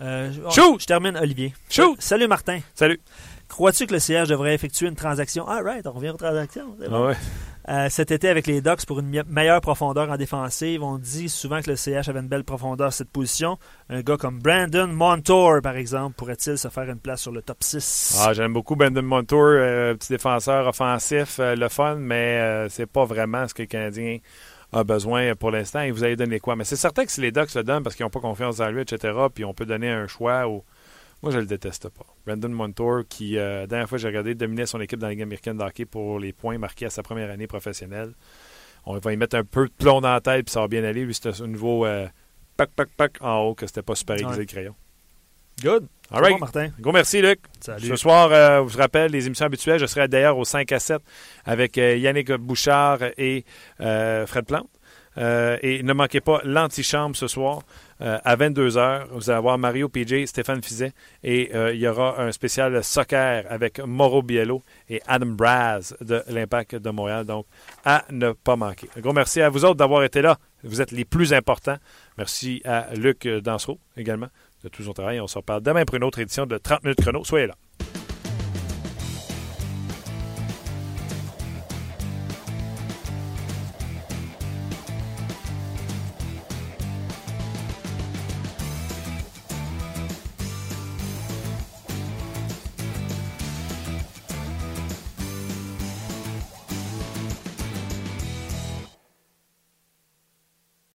Euh, je- termine, Olivier. Shoot! Salut, Martin. Salut. Crois-tu que le CH devrait effectuer une transaction? Ah, right, on revient aux transactions. Ah ouais. Euh, cet été avec les Ducks pour une me- meilleure profondeur en défensive. On dit souvent que le CH avait une belle profondeur à cette position. Un gars comme Brandon Montour, par exemple, pourrait-il se faire une place sur le top 6? Ah, j'aime beaucoup Brandon Montour, euh, petit défenseur offensif, euh, le fun, mais c'est pas vraiment ce que le Canadien a besoin pour l'instant. Et vous allez donner quoi? Mais c'est certain que si les Ducks le donnent parce qu'ils n'ont pas confiance en lui, etc., puis on peut donner un choix ou. Moi, je le déteste pas. Brandon Montour, qui, euh, la dernière fois que j'ai regardé, dominait son équipe dans la Ligue américaine de hockey pour les points marqués à sa première année professionnelle. On va y mettre un peu de plomb dans la tête, puis ça va bien aller. Lui, c'était au niveau euh, pac, pac, pac en haut, que c'était pas super aiguisé Ouais. le crayon. Good. All right. Bon, Martin. Gros merci, Luc. Salut. Ce soir, euh, je vous rappelle, les émissions habituelles, je serai d'ailleurs au 5 à 7 avec euh, Yannick Bouchard et Fred Plante. Et ne manquez pas l'antichambre ce soir euh, à 22h. Vous allez avoir Mario PJ, Stéphane Fizet et euh, il y aura un spécial soccer avec Mauro Biello et Adam Braz de l'Impact de Montréal. Donc, à ne pas manquer. Un gros merci à vous autres d'avoir été là. Vous êtes les plus importants. Merci à Luc Dansereau également de tout son travail. On se reparle demain pour une autre édition de 30 minutes chrono. Soyez là.